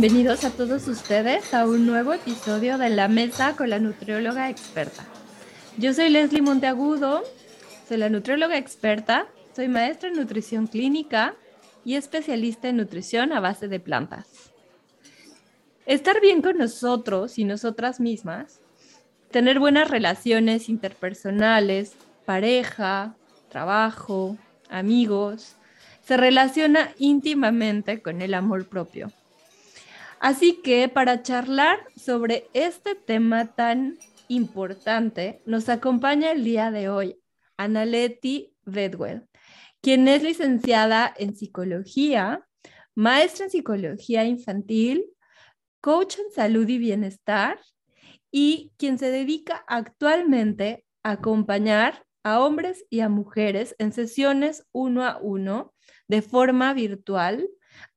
Bienvenidos a todos ustedes a un nuevo episodio de La Mesa con la Nutrióloga Experta. Yo soy Leslie Monteagudo, soy la nutrióloga experta, soy maestra en nutrición clínica y especialista en nutrición a base de plantas. Estar bien con nosotros y nosotras mismas, tener buenas relaciones interpersonales, pareja, trabajo, amigos, se relaciona íntimamente con el amor propio. Así que para charlar sobre este tema tan importante, nos acompaña el día de hoy Analeti Bedwell, quien es licenciada en psicología, maestra en psicología infantil, coach en salud y bienestar y quien se dedica actualmente a acompañar a hombres y a mujeres en sesiones uno a uno de forma virtual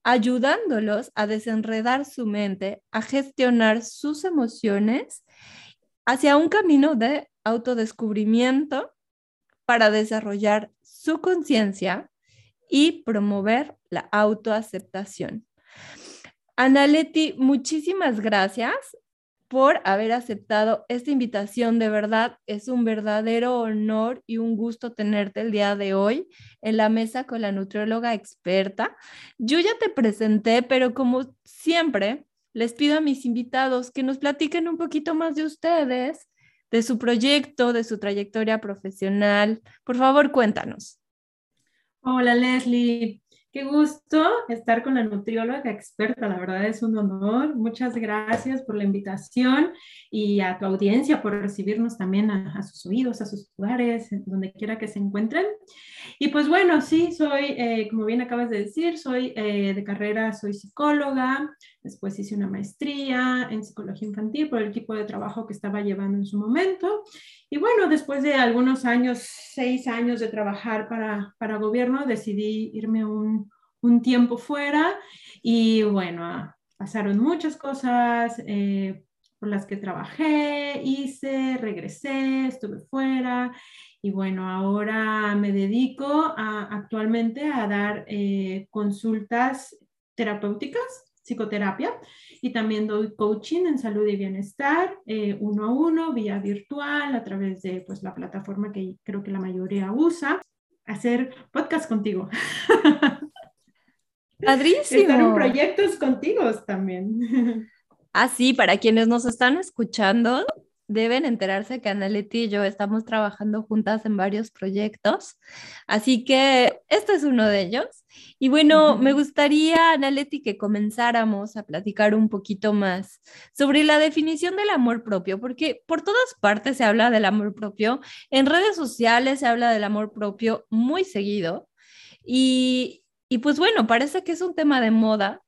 ayudándolos a desenredar su mente, a gestionar sus emociones hacia un camino de autodescubrimiento para desarrollar su conciencia y promover la autoaceptación. Analeti, muchísimas gracias por haber aceptado esta invitación. De verdad, es un verdadero honor y un gusto tenerte el día de hoy en la mesa con la nutrióloga experta. Yo ya te presenté, pero como siempre, les pido a mis invitados que nos platiquen un poquito más de ustedes, de su proyecto, de su trayectoria profesional. Por favor, cuéntanos. Hola Leslie, Qué gusto estar con la nutrióloga experta, la verdad es un honor. Muchas gracias por la invitación y a tu audiencia por recibirnos también a, sus oídos, a sus lugares, donde quiera que se encuentren. Y pues bueno, sí, soy, eh, como bien acabas de decir, soy eh, de carrera, soy psicóloga, después hice una maestría en psicología infantil por el equipo de trabajo que estaba llevando en su momento. Y bueno, después de algunos años, seis años de trabajar para, para gobierno, decidí irme un, un tiempo fuera y bueno, pasaron muchas cosas. Eh, por las que trabajé, hice, regresé, estuve fuera y bueno, ahora me dedico actualmente a dar eh, consultas terapéuticas, psicoterapia, y también doy coaching en salud y bienestar, eh, uno a uno, vía virtual, a través de pues, la plataforma que creo que la mayoría usa, hacer podcast contigo. Padrísimo. Estar en proyectos contigo también. Ah, sí, para quienes nos están escuchando, deben enterarse que Analeti y yo estamos trabajando juntas en varios proyectos, así que este es uno de ellos. Y bueno, me gustaría, Analeti, que comenzáramos a platicar un poquito más sobre la definición del amor propio, porque por todas partes se habla del amor propio, en redes sociales se habla del amor propio muy seguido. Y, y pues bueno, parece que es un tema de moda,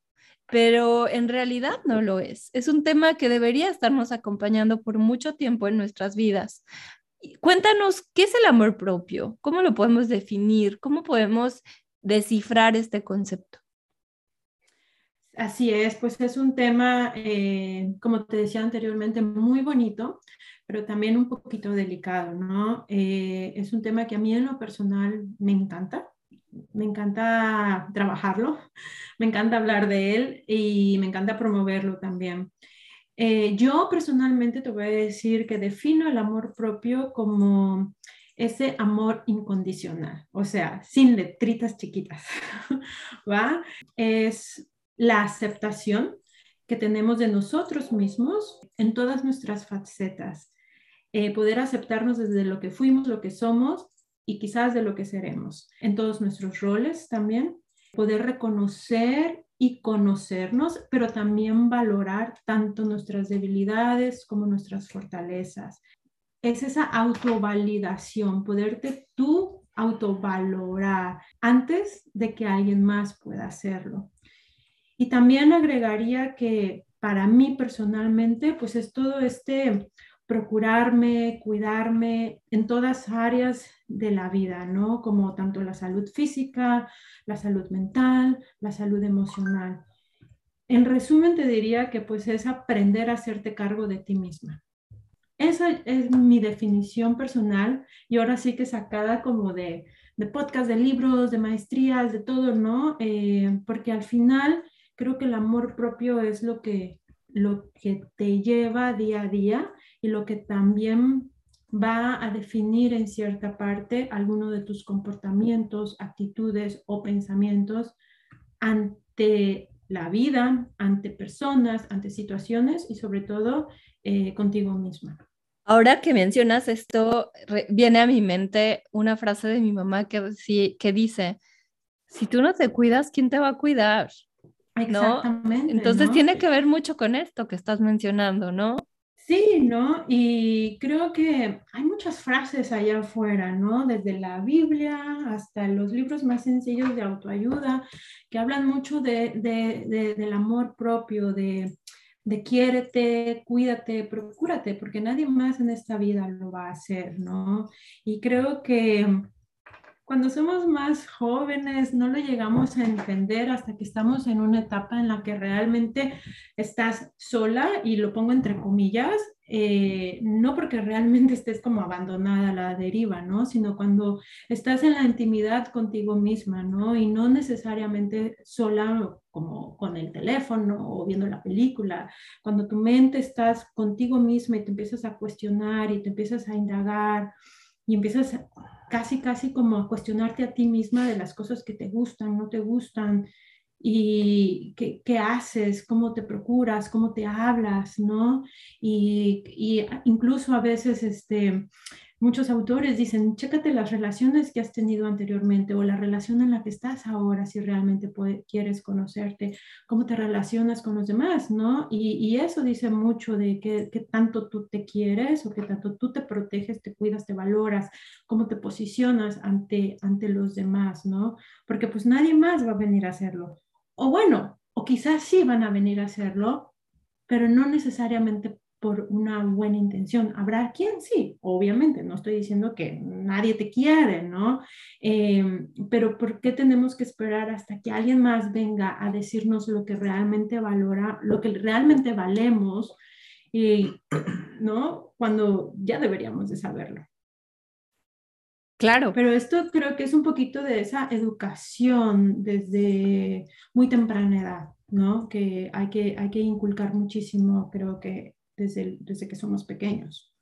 pero en realidad no lo es. Es un tema que debería estarnos acompañando por mucho tiempo en nuestras vidas. Cuéntanos, ¿qué es el amor propio? ¿Cómo lo podemos definir? ¿Cómo podemos descifrar este concepto? Así es, pues es un tema, eh, como te decía anteriormente, muy bonito, pero también un poquito delicado, ¿no? Eh, es un tema que a mí en lo personal me encanta me encanta trabajarlo, me encanta hablar de él y me encanta promoverlo también. Eh, yo personalmente te voy a decir que defino el amor propio como ese amor incondicional, o sea, sin letritas chiquitas, ¿va? Es la aceptación que tenemos de nosotros mismos en todas nuestras facetas. Eh, poder aceptarnos desde lo que fuimos, lo que somos y quizás de lo que seremos en todos nuestros roles también, poder reconocer y conocernos, pero también valorar tanto nuestras debilidades como nuestras fortalezas. Es esa autovalidación, poderte tú autovalorar antes de que alguien más pueda hacerlo. Y también agregaría que para mí personalmente, pues es todo este procurarme, cuidarme en todas áreas de la vida, ¿no? Como tanto la salud física, la salud mental, la salud emocional. En resumen, te diría que pues es aprender a hacerte cargo de ti misma. Esa es mi definición personal y ahora sí que sacada como de, de podcast, de libros, de maestrías, de todo, ¿no? Eh, porque al final creo que el amor propio es lo que, lo que te lleva día a día y lo que también va a definir en cierta parte alguno de tus comportamientos, actitudes o pensamientos ante la vida, ante personas, ante situaciones y sobre todo eh, contigo misma. Ahora que mencionas esto, viene a mi mente una frase de mi mamá que, que dice, si tú no te cuidas, ¿quién te va a cuidar? Exactamente. Entonces tiene que ver mucho con esto que estás mencionando, ¿no? Sí, ¿no? Y creo que hay muchas frases allá afuera, ¿no? Desde la Biblia hasta los libros más sencillos de autoayuda, que hablan mucho de, del amor propio, de, de quiérete, cuídate, procúrate, porque nadie más en esta vida lo va a hacer, ¿no? Y creo que cuando somos más jóvenes no lo llegamos a entender hasta que estamos en una etapa en la que realmente estás sola, y lo pongo entre comillas, eh, no porque realmente estés como abandonada a la deriva, ¿no? Sino cuando estás en la intimidad contigo misma, ¿no? Y no necesariamente sola como con el teléfono o viendo la película, cuando tu mente estás contigo misma y te empiezas a cuestionar y te empiezas a indagar y empiezas casi, casi como a cuestionarte a ti misma de las cosas que te gustan, no te gustan, y qué, qué haces, cómo te procuras, cómo te hablas, ¿no? Y, y incluso a veces, este, muchos autores dicen, chécate las relaciones que has tenido anteriormente o la relación en la que estás ahora, si realmente quieres conocerte, cómo te relacionas con los demás, ¿no? Y, y eso dice mucho de qué tanto tú te quieres o qué tanto tú te proteges, te cuidas, te valoras, cómo te posicionas ante, ante los demás, ¿no? Porque pues nadie más va a venir a hacerlo. O bueno, o quizás sí van a venir a hacerlo, pero no necesariamente por una buena intención. Habrá quien sí, obviamente, no estoy diciendo que nadie te quiere, ¿no? Em, pero ¿por qué tenemos que esperar hasta que alguien más venga a decirnos lo que realmente valora, lo que realmente valemos, y, ¿no? Cuando ya deberíamos de saberlo. Claro. Pero esto creo que es un poquito de esa educación desde muy temprana edad, ¿no? Que hay que, hay que inculcar muchísimo, creo que desde, desde que somos pequeños.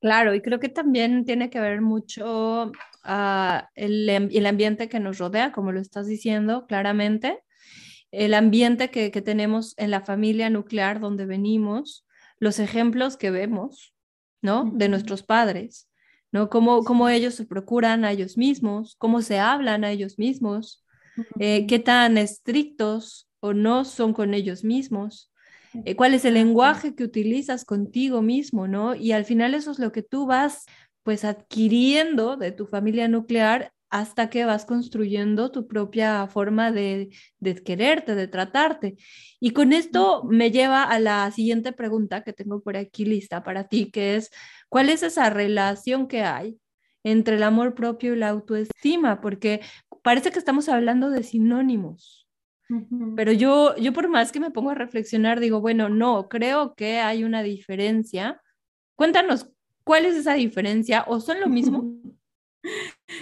Claro, y creo que también tiene que ver mucho uh, el, el, ambiente que nos rodea, como lo estás diciendo claramente, el ambiente que, que tenemos en la familia nuclear donde venimos, los ejemplos que vemos, ¿no? De nuestros padres, ¿no? Cómo, cómo ellos se procuran a ellos mismos, cómo se hablan a ellos mismos, eh, qué tan estrictos o no son con ellos mismos. Eh, cuál es el lenguaje que utilizas contigo mismo, ¿no? Y al final eso es lo que tú vas pues adquiriendo de tu familia nuclear hasta que vas construyendo tu propia forma de, de, quererte, de tratarte. Y con esto me lleva a la siguiente pregunta que tengo por aquí lista para ti, que es, ¿cuál es esa relación que hay entre el amor propio y la autoestima? Porque parece que estamos hablando de sinónimos. Pero yo, yo por más que me pongo a reflexionar, digo, bueno, no, creo que hay una diferencia. Cuéntanos, ¿cuál es esa diferencia? ¿O son lo mismo?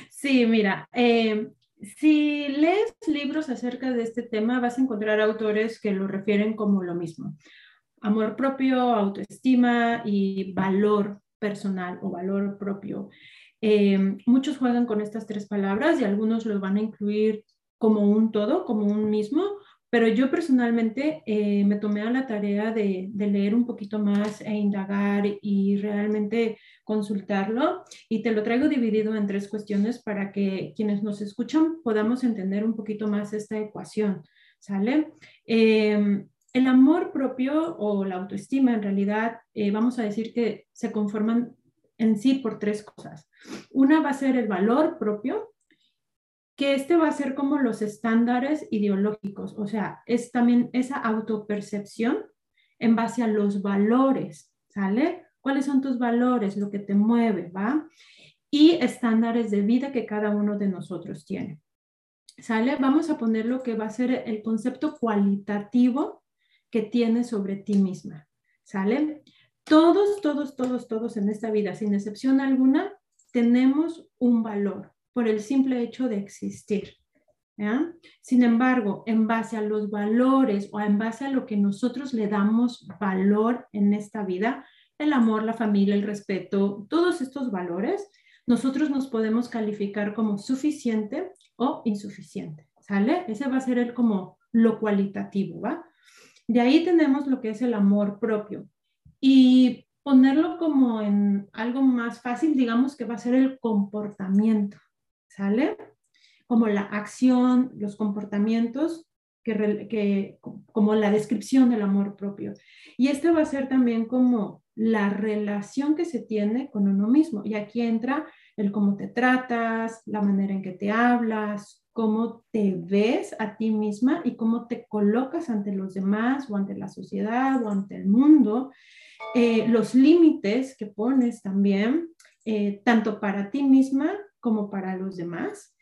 Sí, mira, em, si lees libros acerca de este tema, vas a encontrar autores que lo refieren como lo mismo. Amor propio, autoestima y valor personal o valor propio. Em, muchos juegan con estas tres palabras y algunos lo van a incluir como un todo, como un mismo, pero yo personalmente eh, me tomé a la tarea de, leer un poquito más e indagar y realmente consultarlo y te lo traigo dividido en tres cuestiones para que quienes nos escuchan podamos entender un poquito más esta ecuación, ¿sale? Em, el amor propio o la autoestima en realidad eh, vamos a decir que se conforman en sí por tres cosas. Una va a ser el valor propio, que este va a ser como los estándares ideológicos, o sea, es también esa autopercepción en base a los valores, ¿sale? ¿Cuáles son tus valores, lo que te mueve, va? Y estándares de vida que cada uno de nosotros tiene. ¿Sale? Vamos a poner lo que va a ser el concepto cualitativo que tienes sobre ti misma. ¿Sale? Todos, todos, todos, todos en esta vida, sin excepción alguna, tenemos un valor por el simple hecho de existir. Sin embargo, en base a los valores o en base a lo que nosotros le damos valor en esta vida, el amor, la familia, el respeto, todos estos valores, nosotros nos podemos calificar como suficiente o insuficiente, ¿sale? Ese va a ser el como lo cualitativo, ¿va? De ahí tenemos lo que es el amor propio. Y ponerlo como en algo más fácil, digamos que va a ser el comportamiento, ¿sale? Como la acción, los comportamientos, que, como la descripción del amor propio. Y esto va a ser también como la relación que se tiene con uno mismo. Y aquí entra el cómo te tratas, la manera en que te hablas, cómo te ves a ti misma y cómo te colocas ante los demás o ante la sociedad o ante el mundo, eh, los límites que pones también, eh, tanto para ti misma como para los demás,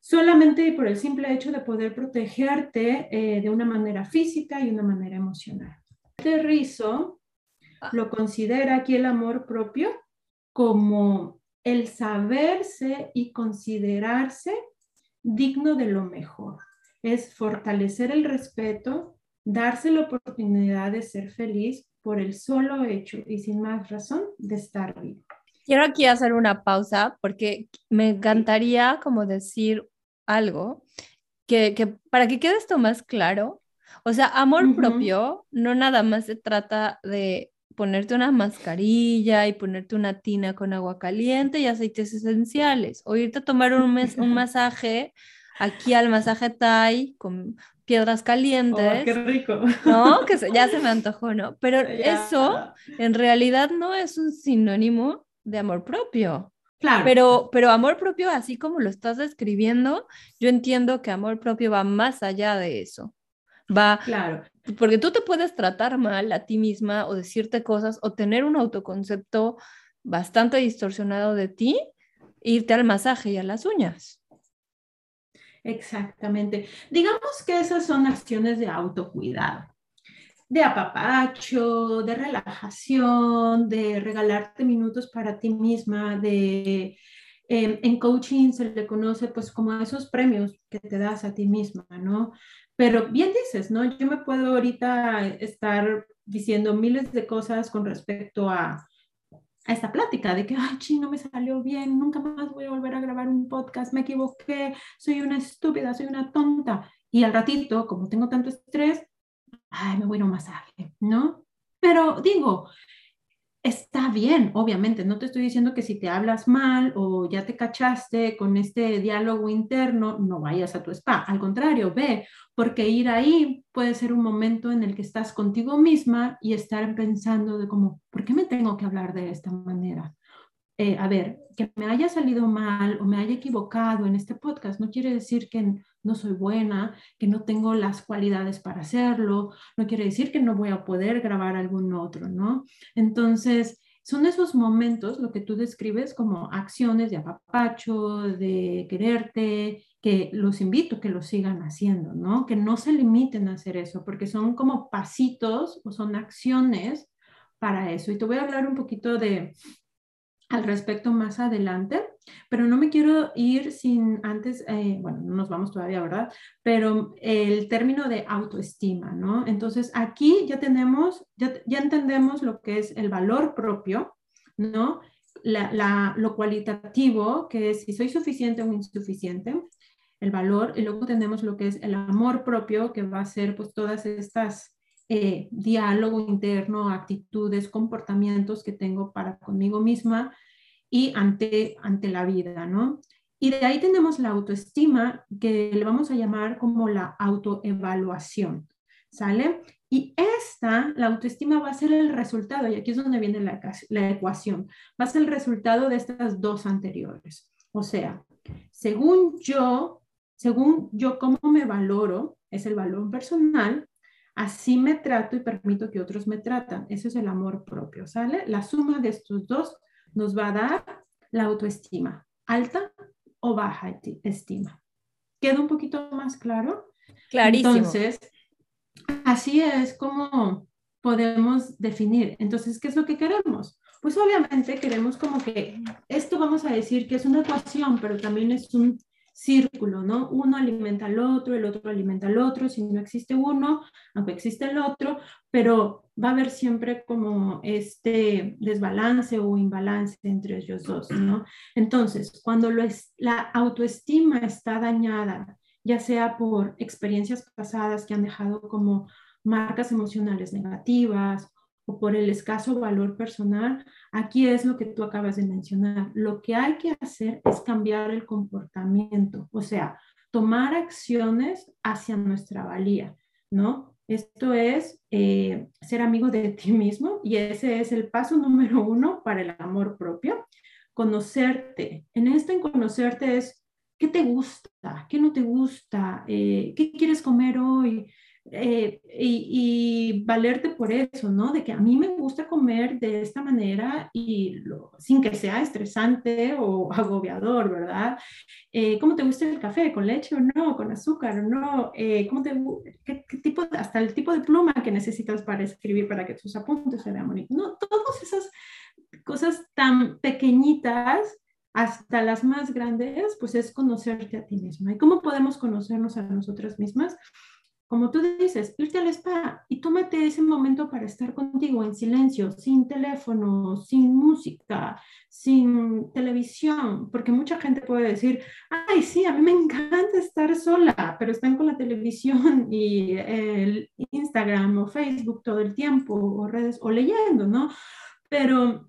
solamente por el simple hecho de poder protegerte eh, de una manera física y una manera emocional. Este rizo ah. lo considera aquí el amor propio como el saberse y considerarse digno de lo mejor. Es fortalecer el respeto, darse la oportunidad de ser feliz por el solo hecho y sin más razón de estar vivo. Quiero aquí hacer una pausa porque me encantaría como decir algo que, para que quede esto más claro. O sea, amor propio no nada más se trata de ponerte una mascarilla y ponerte una tina con agua caliente y aceites esenciales, o irte a tomar un, un masaje aquí al masaje Thai con piedras calientes. Oh, ¡Qué rico! No, que ya se me antojó, ¿no? Pero eso en realidad no es un sinónimo de amor propio. Claro. Pero, pero amor propio, así como lo estás describiendo, yo entiendo que amor propio va más allá de eso. Va, claro. Porque tú te puedes tratar mal a ti misma o decirte cosas o tener un autoconcepto bastante distorsionado de ti, e irte al masaje y a las uñas. Exactamente. Digamos que esas son acciones de autocuidado, de apapacho, de relajación, de regalarte minutos para ti misma, de em, en coaching se le conoce pues como esos premios que te das a ti misma, ¿no? Pero bien dices, ¿no? Yo me puedo ahorita estar diciendo miles de cosas con respecto a, a esta plática de que, ay, chino, no me salió bien, nunca más voy a volver a grabar un podcast, me equivoqué, soy una estúpida, soy una tonta. Y al ratito, como tengo tanto estrés, ay, me voy a un masaje, ¿no? Pero digo, está bien, obviamente, no te estoy diciendo que si te hablas mal o ya te cachaste con este diálogo interno, no vayas a tu spa, al contrario, ve, porque ir ahí puede ser un momento en el que estás contigo misma y estar pensando de cómo, ¿por qué me tengo que hablar de esta manera? Eh, a ver, que me haya salido mal o me haya equivocado en este podcast no quiere decir que no soy buena, que no tengo las cualidades para hacerlo, no quiere decir que no voy a poder grabar algún otro, ¿no? Entonces, son esos momentos, lo que tú describes como acciones de apapacho, de quererte, que los invito a que lo sigan haciendo, ¿no? Que no se limiten a hacer eso, porque son como pasitos o son acciones para eso. Y te voy a hablar un poquito de, al respecto más adelante, pero no me quiero ir sin antes, eh, bueno, no nos vamos todavía, ¿verdad? Pero el término de autoestima, ¿no? Entonces aquí ya tenemos, ya, ya entendemos lo que es el valor propio, ¿no? La, lo cualitativo, que es si soy suficiente o insuficiente, el valor, y luego tenemos lo que es el amor propio, que va a ser pues todas estas eh, diálogo interno, actitudes, comportamientos que tengo para conmigo misma y ante, ante la vida, ¿no? Y de ahí tenemos la autoestima, que le vamos a llamar como la autoevaluación, ¿sale? Y esta, la autoestima va a ser el resultado, y aquí es donde viene la, la ecuación, va a ser el resultado de estas dos anteriores. O sea, según yo, según yo cómo me valoro, es el valor personal, Así me trato y permito que otros me tratan. Eso es el amor propio, ¿sale? La suma de estos dos nos va a dar la autoestima, alta o baja estima. ¿Queda un poquito más claro? Clarísimo. Entonces, así es como podemos definir. Entonces, ¿qué es lo que queremos? Pues obviamente queremos como que esto vamos a decir que es una ecuación, pero también es un círculo, ¿no? Uno alimenta al otro, el otro alimenta al otro, si no existe uno, aunque existe el otro, pero va a haber siempre como este desbalance o imbalance entre ellos dos, ¿no? Entonces, cuando lo es, la autoestima está dañada, ya sea por experiencias pasadas que han dejado como marcas emocionales negativas o por el escaso valor personal, aquí es lo que tú acabas de mencionar. Lo que hay que hacer es cambiar el comportamiento, o sea, tomar acciones hacia nuestra valía, ¿no? Esto es eh, ser amigo de ti mismo y ese es el paso número uno para el amor propio. Conocerte. En este en conocerte es qué te gusta, qué no te gusta, eh, qué quieres comer hoy, eh, y, valerte por eso, ¿no? De que a mí me gusta comer de esta manera y sin que sea estresante o agobiador, ¿verdad? Eh, ¿Cómo te gusta el café? ¿Con leche o no? ¿Con azúcar o no? Eh, ¿cómo te, qué, tipo, hasta el tipo de pluma que necesitas para escribir para que tus apuntes se vean bonitos? No, todas esas cosas tan pequeñitas hasta las más grandes, pues es conocerte a ti misma. ¿Y cómo podemos conocernos a nosotras mismas? Como tú dices, irte al spa y tómate ese momento para estar contigo en silencio, sin teléfono, sin música, sin televisión, porque mucha gente puede decir, ay, sí, a mí me encanta estar sola, pero están con la televisión y el Instagram o Facebook todo el tiempo, o redes, o leyendo, ¿no? Pero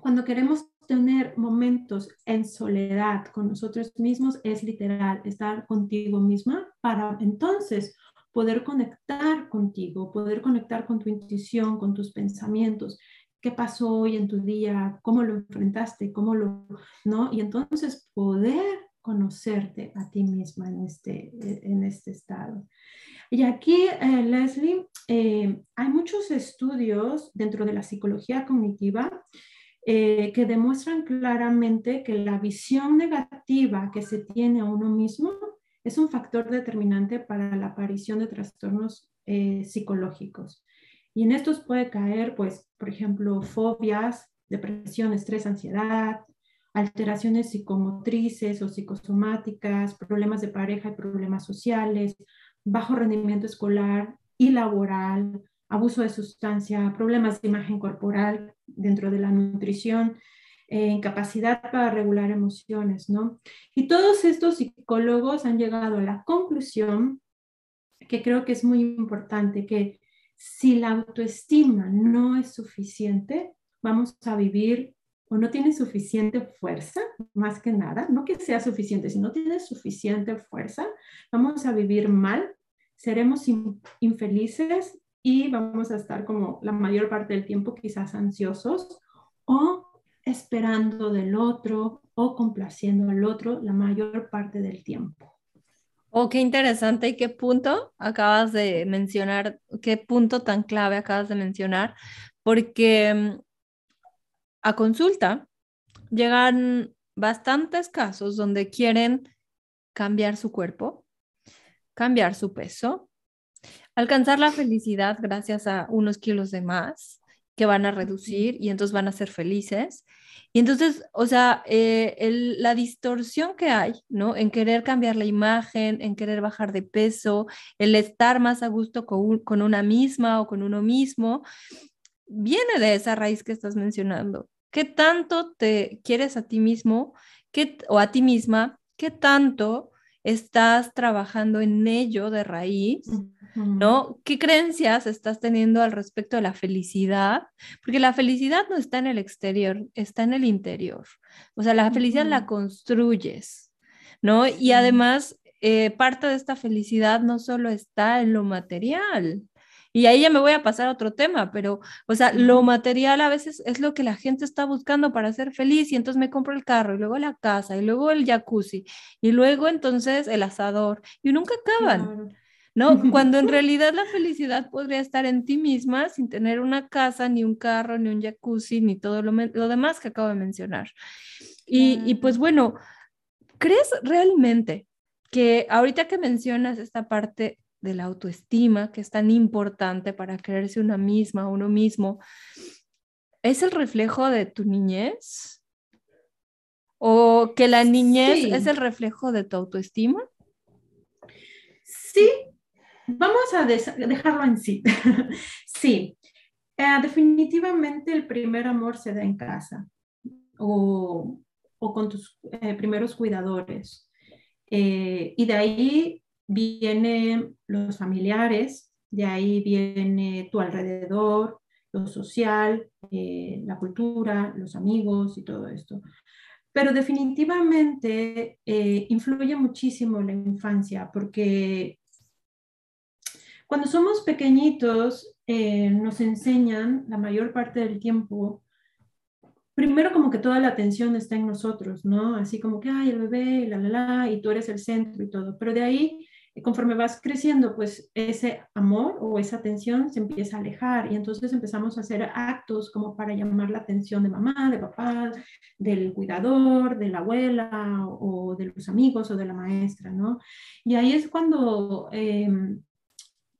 cuando queremos tener momentos en soledad con nosotros mismos es literal estar contigo misma para entonces poder conectar contigo, poder conectar con tu intuición, con tus pensamientos, qué pasó hoy en tu día, cómo lo enfrentaste, cómo lo, ¿no? Y entonces poder conocerte a ti misma en este, en este estado. Y aquí, eh, Leslie, eh, hay muchos estudios dentro de la psicología cognitiva eh, que demuestran claramente que la visión negativa que se tiene a uno mismo es un factor determinante para la aparición de trastornos eh, psicológicos. Y en estos puede caer, pues, por ejemplo, fobias, depresión, estrés, ansiedad, alteraciones psicomotrices o psicosomáticas, problemas de pareja y problemas sociales, bajo rendimiento escolar y laboral, abuso de sustancia, problemas de imagen corporal dentro de la nutrición, incapacidad para regular emociones, ¿no? Y todos estos psicólogos han llegado a la conclusión, que creo que es muy importante, que si la autoestima no es suficiente, vamos a vivir o no tiene suficiente fuerza, más que nada, no que sea suficiente, si no tiene suficiente fuerza, vamos a vivir mal, seremos infelices y vamos a estar como la mayor parte del tiempo quizás ansiosos o esperando del otro o complaciendo al otro la mayor parte del tiempo. Oh, qué interesante y qué punto acabas de mencionar, qué punto tan clave acabas de mencionar, porque mm, a consulta llegan bastantes casos donde quieren cambiar su cuerpo, cambiar su peso, alcanzar la felicidad gracias a unos kilos de más que van a reducir y entonces van a ser felices. Y entonces, o sea, eh, la distorsión que hay, ¿no? En querer cambiar la imagen, en querer bajar de peso, el estar más a gusto con, con una misma o con uno mismo, viene de esa raíz que estás mencionando. ¿Qué tanto te quieres a ti mismo qué, o a ti misma? ¿Qué tanto estás trabajando en ello de raíz? ¿No? ¿Qué creencias estás teniendo al respecto de la felicidad? Porque la felicidad no está en el exterior, está en el interior. O sea, la felicidad la construyes, ¿no? Y además, eh, parte de esta felicidad no solo está en lo material. Y ahí ya me voy a pasar a otro tema, pero, o sea, lo material a veces es lo que la gente está buscando para ser feliz y entonces me compro el carro y luego la casa y luego el jacuzzi y luego entonces el asador y nunca acaban. ¿No? Cuando en realidad la felicidad podría estar en ti misma sin tener una casa, ni un carro, ni un jacuzzi, ni todo lo, demás que acabo de mencionar. Y, y, pues bueno, ¿crees realmente que ahorita que mencionas esta parte de la autoestima, que es tan importante para creerse una misma, uno mismo, es el reflejo de tu niñez? ¿O que la niñez es el reflejo de tu autoestima? Sí, vamos a dejarlo en sí. sí, eh, definitivamente el primer amor se da en casa o, con tus eh, primeros cuidadores. Eh, y de ahí vienen los familiares, de ahí viene tu alrededor, lo social, la cultura, los amigos y todo esto. Pero definitivamente influye muchísimo la infancia porque cuando somos pequeñitos, eh, nos enseñan la mayor parte del tiempo, primero como que toda la atención está en nosotros, ¿no? Así como que, ay, el bebé, la, la, la, y tú eres el centro y todo. Pero de ahí, conforme vas creciendo, pues ese amor o esa atención se empieza a alejar y entonces empezamos a hacer actos como para llamar la atención de mamá, de papá, del cuidador, de la abuela o de los amigos o de la maestra, ¿no? Y ahí es cuando... Em,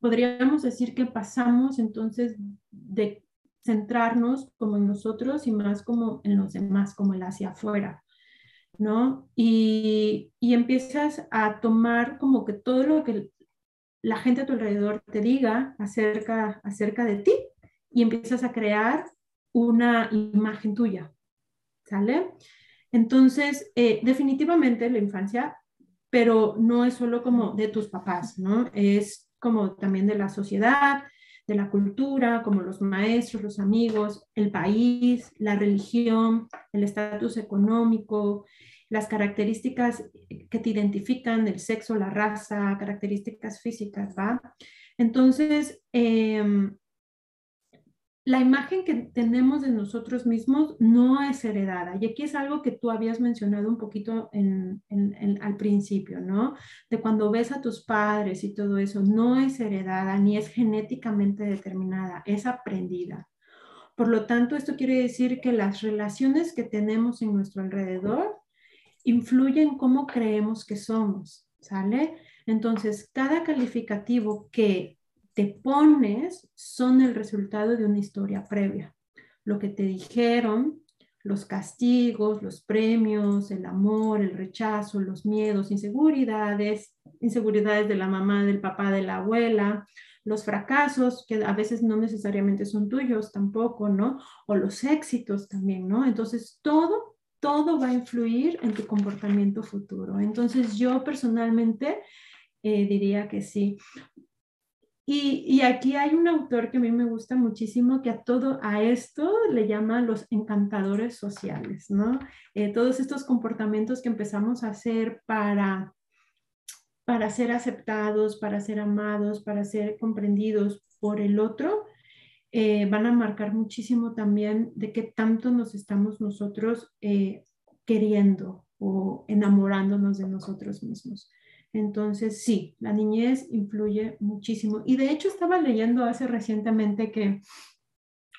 podríamos decir que pasamos entonces de centrarnos como en nosotros y más como en los demás, como el hacia afuera, ¿no? Y, y empiezas a tomar como que todo lo que la gente a tu alrededor te diga acerca, acerca de ti y empiezas a crear una imagen tuya, ¿sale? Entonces, eh, definitivamente la infancia, pero no es solo como de tus papás, ¿no? Es como también de la sociedad, de la cultura, como los maestros, los amigos, el país, la religión, el estatus económico, las características que te identifican, el sexo, la raza, características físicas, ¿va? Entonces, em, la imagen que tenemos de nosotros mismos no es heredada. Y aquí es algo que tú habías mencionado un poquito en, al principio, ¿no? De cuando ves a tus padres y todo eso, no es heredada ni es genéticamente determinada, es aprendida. Por lo tanto, esto quiere decir que las relaciones que tenemos en nuestro alrededor influyen cómo creemos que somos, ¿sale? Entonces, cada calificativo que te pones son el resultado de una historia previa. Lo que te dijeron, los castigos, los premios, el amor, el rechazo, los miedos, inseguridades, inseguridades de la mamá, del papá, de la abuela, los fracasos, que a veces no necesariamente son tuyos tampoco, ¿no? O los éxitos también, ¿no? Entonces, todo, todo va a influir en tu comportamiento futuro. Entonces, yo personalmente eh, diría que sí. Y, aquí hay un autor que a mí me gusta muchísimo, que a todo, a esto le llama los encantadores sociales, ¿no? Eh, todos estos comportamientos que empezamos a hacer para, para ser aceptados, para ser amados, para ser comprendidos por el otro, eh, van a marcar muchísimo también de qué tanto nos estamos nosotros eh, queriendo o enamorándonos de nosotros mismos. Entonces, sí, la niñez influye muchísimo. Y de hecho estaba leyendo hace recientemente que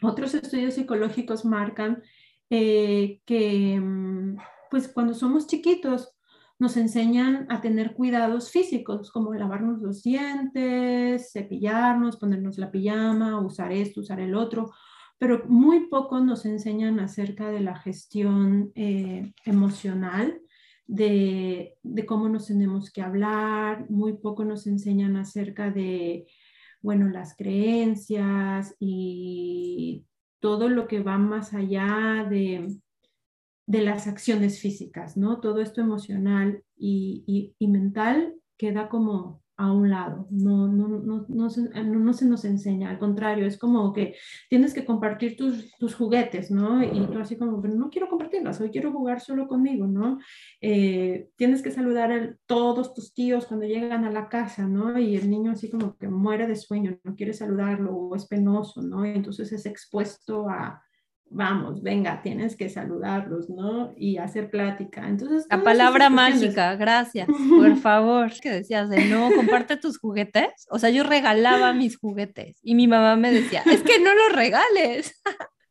otros estudios psicológicos marcan eh, que, mm, pues cuando somos chiquitos, nos enseñan a tener cuidados físicos, como lavarnos los dientes, cepillarnos, ponernos la pijama, usar esto, usar el otro, pero muy poco nos enseñan acerca de la gestión eh, emocional de, cómo nos tenemos que hablar, muy poco nos enseñan acerca de, bueno, las creencias y todo lo que va más allá de, de las acciones físicas, ¿no? Todo esto emocional y, y mental queda como a un lado, no, no, no, no, se, no, se nos enseña, al contrario, es como que tienes que compartir tus, tus juguetes, ¿no? Y tú así como, pero no quiero compartirlas, hoy quiero jugar solo conmigo, ¿no? Eh, tienes que saludar a todos tus tíos cuando llegan a la casa, ¿no? Y el niño así como que muere de sueño, no quiere saludarlo o es penoso, ¿no? entonces es expuesto a, vamos, venga, tienes que saludarlos, ¿no? Y hacer plática. Entonces, la palabra mágica, gracias, por favor. Que decías de no, comparte tus juguetes. O sea, yo regalaba mis juguetes y mi mamá me decía, es que no los regales.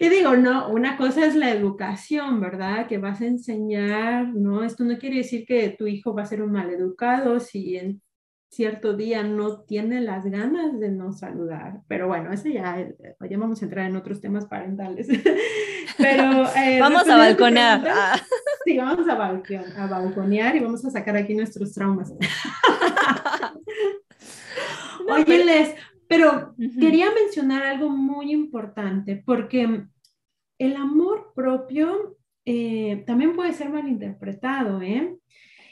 Y digo, no, una cosa es la educación, ¿verdad? Que vas a enseñar, ¿no? Esto no quiere decir que tu hijo va a ser un mal educado si cierto día no tiene las ganas de no saludar. Pero bueno, eso ya, eh, ya vamos a entrar en otros temas parentales. Pero, eh, vamos a balconear. sí, vamos a, a balconear y vamos a sacar aquí nuestros traumas. Oye, Les, pero quería mencionar algo muy importante, porque el amor propio eh, también puede ser malinterpretado, ¿eh?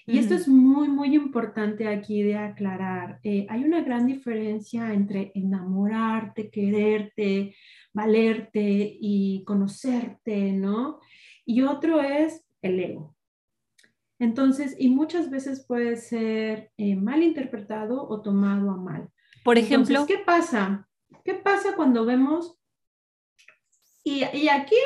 Y esto es muy, muy importante aquí de aclarar. Eh, hay una gran diferencia entre enamorarte, quererte, valerte y conocerte, ¿no? Y otro es el ego. Entonces, y muchas veces puede ser eh, mal interpretado o tomado a mal. Por ejemplo, ¿qué pasa? ¿Qué pasa cuando vemos? Y, y aquí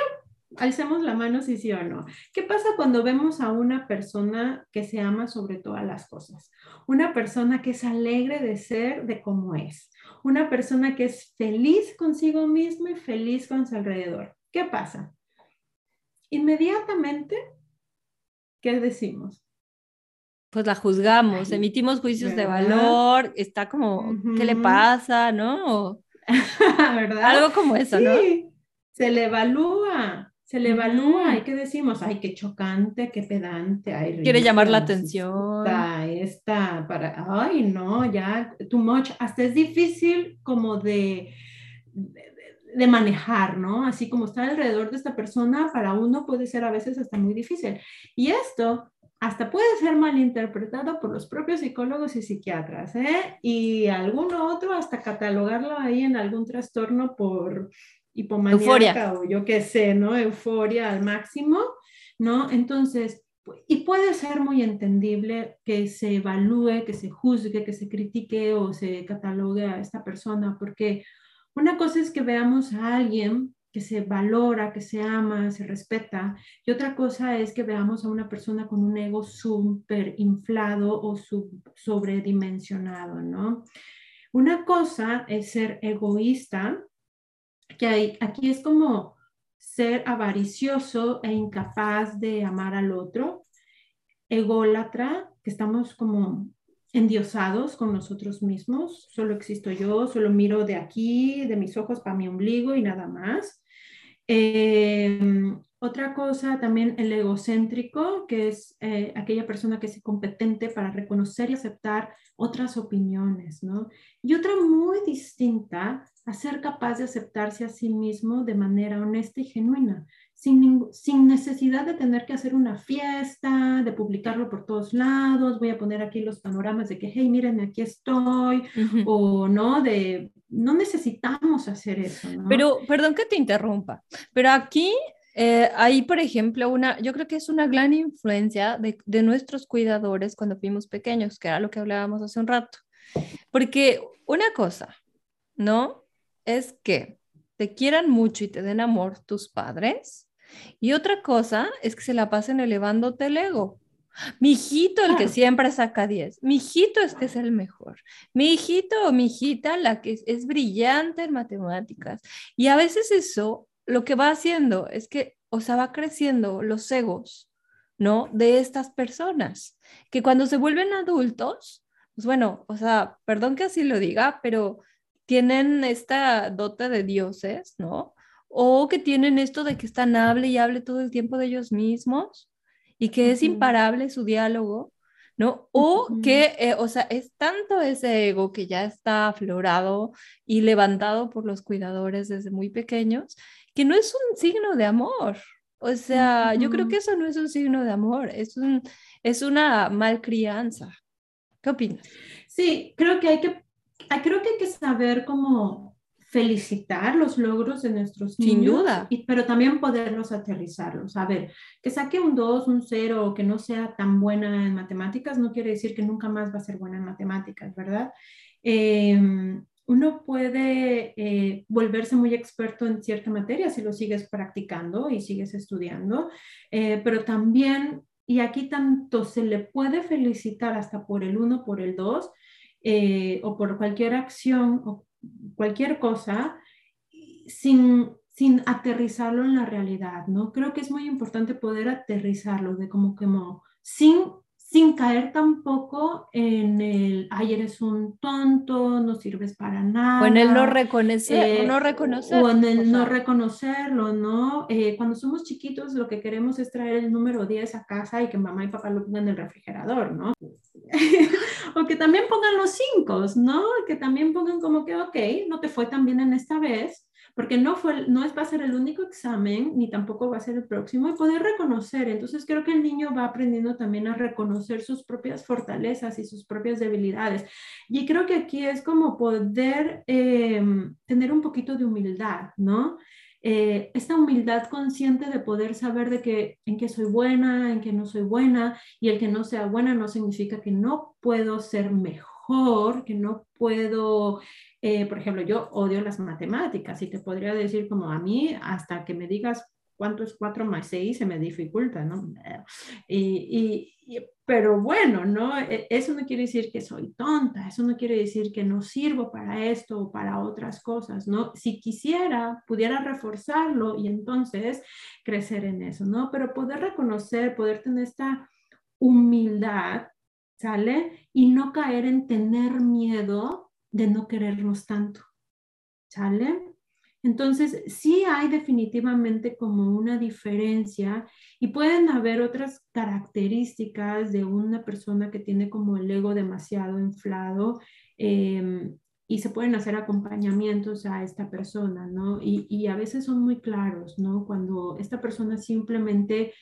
alcemos la mano si sí o no. ¿Qué pasa cuando vemos a una persona que se ama sobre todas las cosas? Una persona que es alegre de ser de cómo es. Una persona que es feliz consigo mismo y feliz con su alrededor. ¿Qué pasa? Inmediatamente, ¿qué decimos? Pues la juzgamos, emitimos juicios de valor, está como, ¿qué le pasa? ¿No? ¿Verdad? Algo como eso, sí. Se le evalúa, se le evalúa y qué decimos, ay, qué chocante, qué pedante, ay, quiere llamar la atención. Está, para, ay, no, ya, too much, hasta es difícil como de, de, manejar, ¿no? Así como estar alrededor de esta persona, para uno puede ser a veces hasta muy difícil. Y esto hasta puede ser malinterpretado por los propios psicólogos y psiquiatras, ¿eh? Y alguno otro hasta catalogarlo ahí en algún trastorno por hipomaníaca o yo qué sé, ¿no? Euforia al máximo, ¿no? Entonces, y puede ser muy entendible que se evalúe, que se juzgue, que se critique o se catalogue a esta persona, porque una cosa es que veamos a alguien que se valora, que se ama, se respeta, y otra cosa es que veamos a una persona con un ego súper inflado o sobredimensionado, ¿no? Una cosa es ser egoísta que aquí es como ser avaricioso e incapaz de amar al otro, ególatra, que estamos como endiosados con nosotros mismos, solo existo yo, solo miro de aquí, de mis ojos para mi ombligo y nada más. Em, otra cosa también el egocéntrico, que es eh, aquella persona que es competente para reconocer y aceptar otras opiniones, ¿no? Y otra muy distinta a ser capaz de aceptarse a sí mismo de manera honesta y genuina, sin, sin necesidad de tener que hacer una fiesta, de publicarlo por todos lados, voy a poner aquí los panoramas de que, hey, miren, aquí estoy, o no, de, no necesitamos hacer eso. ¿no? Pero, perdón que te interrumpa, pero aquí eh, hay, por ejemplo, una, yo creo que es una gran influencia de, de, nuestros cuidadores cuando fuimos pequeños, que era lo que hablábamos hace un rato. Porque una cosa, ¿no? es que te quieran mucho y te den amor tus padres. Y otra cosa es que se la pasen elevándote el ego. Mi hijito, el que siempre saca 10. Mi hijito es que es el mejor. Mi hijito o mi hijita, la que es, brillante en matemáticas. Y a veces eso lo que va haciendo es que, o sea, va creciendo los egos, ¿no? De estas personas, que cuando se vuelven adultos, pues bueno, o sea, perdón que así lo diga, pero tienen esta dote de dioses, ¿no? O que tienen esto de que están hable y hable todo el tiempo de ellos mismos y que es imparable su diálogo, ¿no? O que, eh, o sea, es tanto ese ego que ya está aflorado y levantado por los cuidadores desde muy pequeños, que no es un signo de amor. O sea, yo creo que eso no es un signo de amor, es, un, es una malcrianza. ¿Qué opinas? Sí, creo que hay que creo que hay que saber cómo felicitar los logros de nuestros niños. Sin duda. pero también poderlos aterrizarlos. A ver, que saque un 2, un 0 o que no sea tan buena en matemáticas no quiere decir que nunca más va a ser buena en matemáticas, ¿verdad? Em, uno puede eh, volverse muy experto en cierta materia si lo sigues practicando y sigues estudiando, eh, pero también, y aquí tanto se le puede felicitar hasta por el 1, por el 2, eh, o por cualquier acción o cualquier cosa sin, sin aterrizarlo en la realidad, ¿no? Creo que es muy importante poder aterrizarlo de como, como sin, sin caer tampoco en el, ay, eres un tonto, no sirves para nada. O en el no reconocer, no reconocer. O en el no reconocerlo, ¿no? Eh, cuando somos chiquitos lo que queremos es traer el número 10 a casa y que mamá y papá lo pongan en el refrigerador, ¿no? o que también pongan los 5, ¿no? Que también pongan como que, ok, no te fue tan bien en esta vez, porque no, fue, no va a ser el único examen, ni tampoco va a ser el próximo, y poder reconocer. Entonces creo que el niño va aprendiendo también a reconocer sus propias fortalezas y sus propias debilidades. Y creo que aquí es como poder eh, tener un poquito de humildad, ¿no? Eh, esta humildad consciente de poder saber de que en qué soy buena, en qué no soy buena, y el que no sea buena no significa que no puedo ser mejor, que no puedo eh, por ejemplo, yo odio las matemáticas y te podría decir como a mí, hasta que me digas cuánto es 4 más 6, se me dificulta, ¿no? Y, pero bueno, ¿no? E, eso no quiere decir que soy tonta, eso no quiere decir que no sirvo para esto o para otras cosas, ¿no? Si quisiera, pudiera reforzarlo y entonces crecer en eso, ¿no? Pero poder reconocer, poder tener esta humildad, ¿sale? Y no caer en tener miedo de no querernos tanto. ¿Sale? Entonces, sí hay definitivamente como una diferencia y pueden haber otras características de una persona que tiene como el ego demasiado inflado em, y se pueden hacer acompañamientos a esta persona, ¿no? Y, y, a veces son muy claros, ¿no? Cuando esta persona simplemente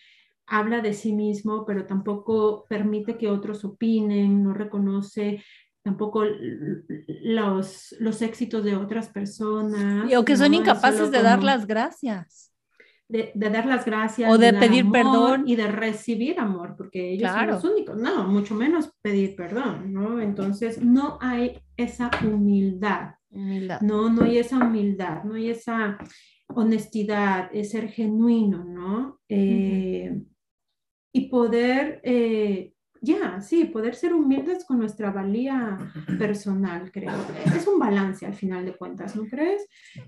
habla de sí mismo, pero tampoco permite que otros opinen, no reconoce tampoco los, los éxitos de otras personas. o que son incapaces de dar las gracias. De, dar las gracias. O de, pedir perdón. Y de recibir amor, porque ellos son los únicos. No, mucho menos pedir perdón, ¿no? Entonces, no hay esa humildad. No, no hay esa humildad, no hay esa honestidad, es ser genuino, ¿no? Eh, y poder eh, ya, sí, poder ser humildes con nuestra valía personal, creo. Es un balance al final de cuentas, ¿no crees?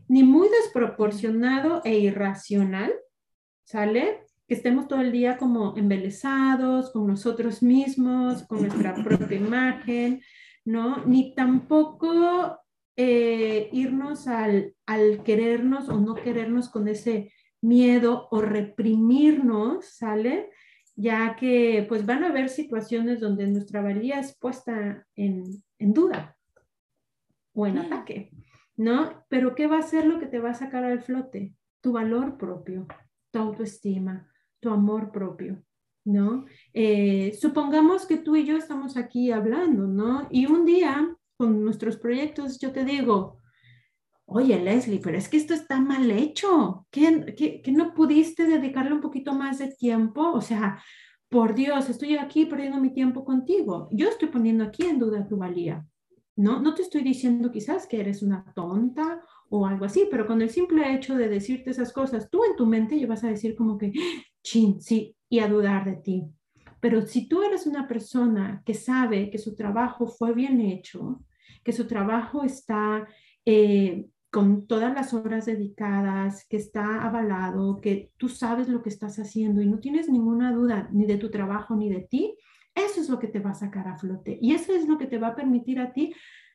Ni muy desproporcionado e irracional, ¿sale? Que estemos todo el día como embelesados con nosotros mismos, con nuestra propia imagen, ¿no? Ni tampoco eh, irnos al, al querernos o no querernos con ese miedo o reprimirnos, ¿sale? Ya que pues van a haber situaciones donde nuestra valía es puesta en, duda o en ataque, ¿no? Pero ¿qué va a ser lo que te va a sacar al flote? Tu valor propio, tu autoestima, tu amor propio, ¿no? Eh, supongamos que tú y yo estamos aquí hablando, ¿no? Y un día con nuestros proyectos yo te digo, oye Leslie, pero es que esto está mal hecho, ¿Qué, no pudiste dedicarle un poquito más de tiempo? O sea, por Dios, estoy aquí perdiendo mi tiempo contigo. Yo estoy poniendo aquí en duda tu valía. No, no te estoy diciendo quizás que eres una tonta o algo así, pero con el simple hecho de decirte esas cosas, tú en tu mente ya vas a decir como que, chin, sí, y a dudar de ti. Pero si tú eres una persona que sabe que su trabajo fue bien hecho, que su trabajo está eh, con todas las horas dedicadas, que está avalado, que tú sabes lo que estás haciendo y no tienes ninguna duda ni de tu trabajo ni de ti, eso es lo que te va a sacar a flote y eso es lo que te va a permitir a ti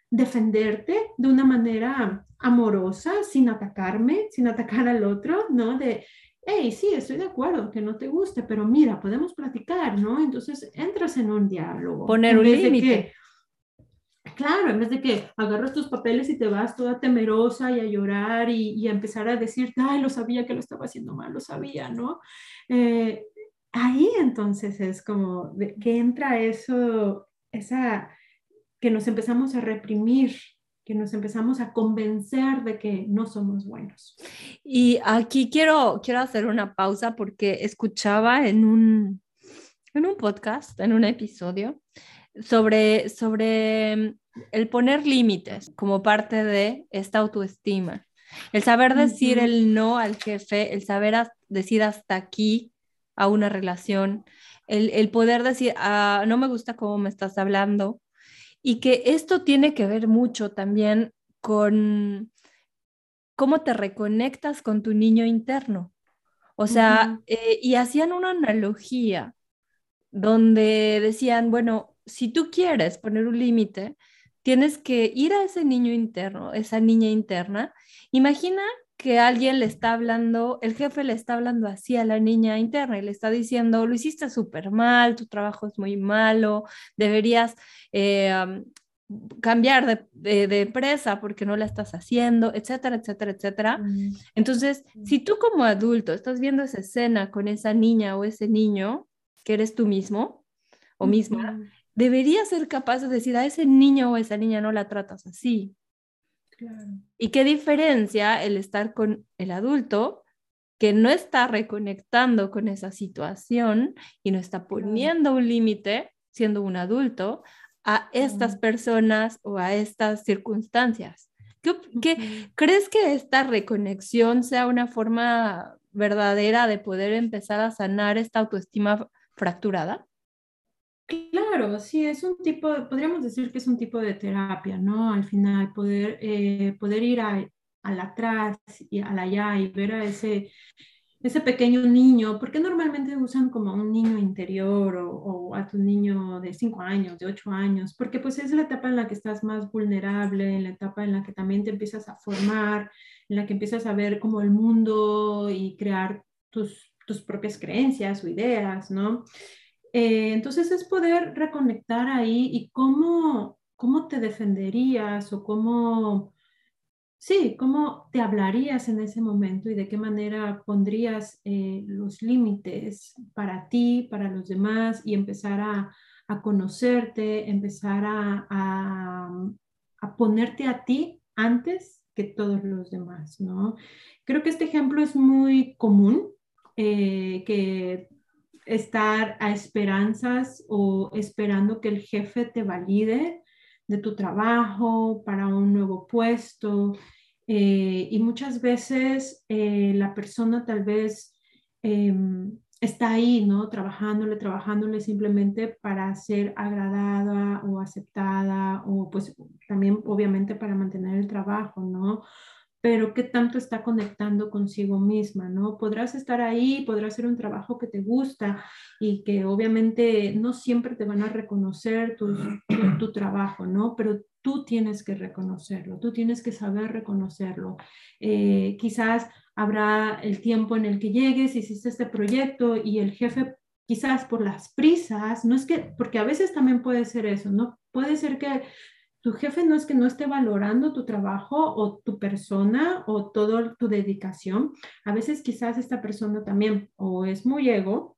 defenderte de una manera amorosa, sin atacarme, sin atacar al otro, ¿no? De, hey, sí, estoy de acuerdo, que no te guste, pero mira, podemos platicar, ¿no? Entonces entras en un diálogo. Poner un límite Claro, en vez de que agarras tus papeles y te vas toda temerosa y a llorar y, a empezar a decir, ay, lo sabía que lo estaba haciendo mal, lo sabía, ¿no? Eh, ahí entonces es como que entra eso, esa, que nos empezamos a reprimir, que nos empezamos a convencer de que no somos buenos. Y aquí quiero, quiero hacer una pausa porque escuchaba en un, en un podcast, en un episodio, sobre, sobre el poner límites como parte de esta autoestima. El saber decir el no al jefe, el saber decir hasta aquí a una relación, el, poder decir, ah, no me gusta cómo me estás hablando, y que esto tiene que ver mucho también con cómo te reconectas con tu niño interno. O sea, eh, y hacían una analogía donde decían, bueno, si tú quieres poner un límite, tienes que ir a ese niño interno, esa niña interna. Imagina que alguien le está hablando, el jefe le está hablando así a la niña interna y le está diciendo, lo hiciste súper mal, tu trabajo es muy malo, deberías eh, cambiar de, empresa porque no la estás haciendo, etcétera, etcétera, etcétera. Entonces, si tú como adulto estás viendo esa escena con esa niña o ese niño, que eres tú mismo o misma, deberías ser capaz de decir a ese niño o esa niña no la tratas así. Y qué diferencia el estar con el adulto que no está reconectando con esa situación y no está poniendo un límite siendo un adulto a estas personas o a estas circunstancias. ¿Qué, ¿Crees que esta reconexión sea una forma verdadera de poder empezar a sanar esta autoestima fracturada? Claro, sí, es un tipo, podríamos decir que es un tipo de terapia, ¿no? Al final, poder, eh, poder ir a, al atrás y al allá y ver a ese, ese pequeño niño, porque normalmente usan como un niño interior o, a tu niño de 5 años, de 8 años, porque pues es la etapa en la que estás más vulnerable, en la etapa en la que también te empiezas a formar, en la que empiezas a ver como el mundo y crear tus, tus propias creencias o ideas, ¿no? Eh, entonces es poder reconectar ahí y cómo, cómo te defenderías o cómo Sí, ¿cómo te hablarías en ese momento y de qué manera pondrías eh, los límites para ti, para los demás y empezar a, conocerte, empezar a, ponerte a ti antes que todos los demás, ¿no? Creo que este ejemplo es muy común, eh, que estar a esperanzas o esperando que el jefe te valide de tu trabajo, para un nuevo puesto. Eh, y muchas veces eh, la persona tal vez em, está ahí, ¿no? Trabajándole, trabajándole simplemente para ser agradada o aceptada o pues también obviamente para mantener el trabajo, ¿no? Pero qué tanto está conectando consigo misma, ¿no? Podrás estar ahí, podrás hacer un trabajo que te gusta y que obviamente no siempre te van a reconocer tu, tu, trabajo, ¿no? Pero tú tienes que reconocerlo, tú tienes que saber reconocerlo. Eh, quizás habrá el tiempo en el que llegues, hiciste este proyecto y el jefe quizás por las prisas, no es que, porque a veces también puede ser eso, ¿no? Puede ser que tu jefe no es que no esté valorando tu trabajo o tu persona o toda tu dedicación. A veces quizás esta persona también o es muy ego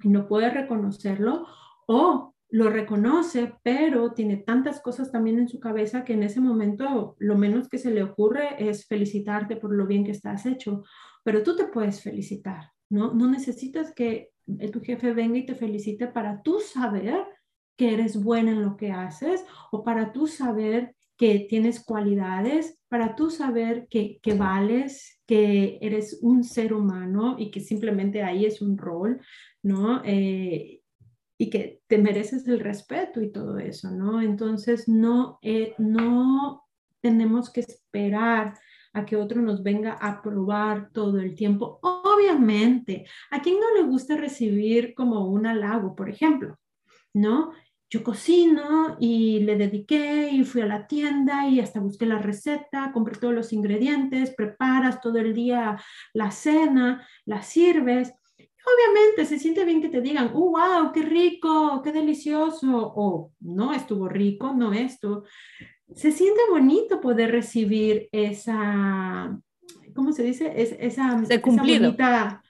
y no puede reconocerlo o lo reconoce, pero tiene tantas cosas también en su cabeza que en ese momento lo menos que se le ocurre es felicitarte por lo bien que estás hecho. Pero tú te puedes felicitar, ¿no? No necesitas que tu jefe venga y te felicite para tú saber que eres buena en lo que haces o para tú saber que tienes cualidades, para tú saber que, que, vales, que eres un ser humano y que simplemente ahí es un rol, ¿no? Eh, y que te mereces el respeto y todo eso, ¿no? Entonces, no, eh, no tenemos que esperar a que otro nos venga a probar todo el tiempo. Obviamente, a quien no le gusta recibir como un halago, por ejemplo, ¿no? Yo cocino y le dediqué y fui a la tienda y hasta busqué la receta, compré todos los ingredientes, preparas todo el día la cena, la sirves. Obviamente se siente bien que te digan, oh, wow, qué rico, qué delicioso, o no estuvo rico, no esto. Se siente bonito poder recibir esa, ¿cómo se dice? Es, esa, esa bonita,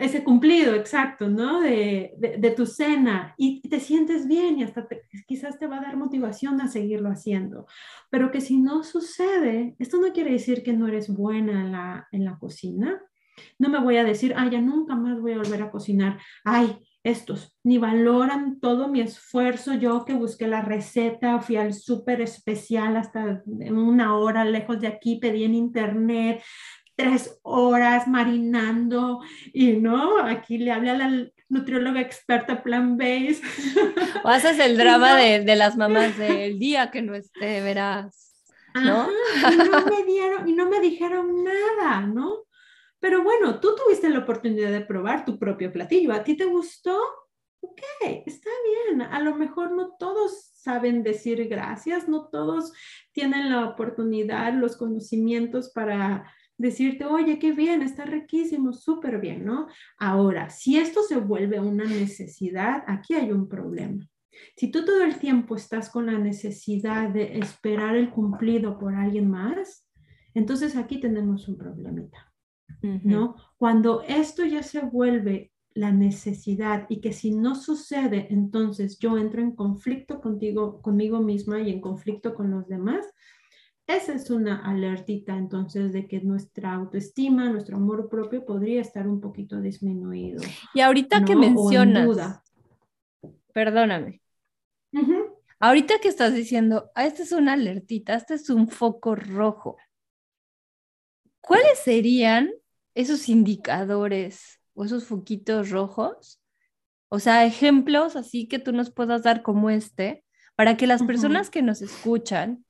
ese cumplido exacto, ¿no? De, de, tu cena y te sientes bien y hasta quizás te va a dar motivación a seguirlo haciendo. Pero que si no sucede, esto no quiere decir que no eres buena en la, en la cocina. No me voy a decir, ay, ya nunca más voy a volver a cocinar. Ay, estos ni valoran todo mi esfuerzo. Yo que busqué la receta, fui al súper especial hasta una hora lejos de aquí, pedí en internet, tres horas marinando y no, aquí le habla la nutrióloga experta plan base. O haces el drama de, de, las mamás del día que no esté, verás. ¿no? y no me dieron y no me dijeron nada, ¿no? Pero bueno, tú tuviste la oportunidad de probar tu propio platillo. ¿A ti te gustó? ok, está bien, a lo mejor no todos saben decir gracias, no todos tienen la oportunidad, los conocimientos para decirte, oye, qué bien, está riquísimo, súper bien, ¿no? Ahora, si esto se vuelve una necesidad, aquí hay un problema. Si tú todo el tiempo estás con la necesidad de esperar el cumplido por alguien más, entonces aquí tenemos un problemita, ¿no? Cuando esto ya se vuelve la necesidad y que si no sucede, entonces yo entro en conflicto contigo, conmigo misma y en conflicto con los demás, esa es una alertita entonces de que nuestra autoestima, nuestro amor propio podría estar un poquito disminuido. Y ahorita que mencionas, perdóname, ahorita que estás diciendo, ah, esta es una alertita, este es un foco rojo, ¿cuáles serían esos indicadores o esos foquitos rojos? O sea, ejemplos así que tú nos puedas dar como este, para que las personas que nos escuchan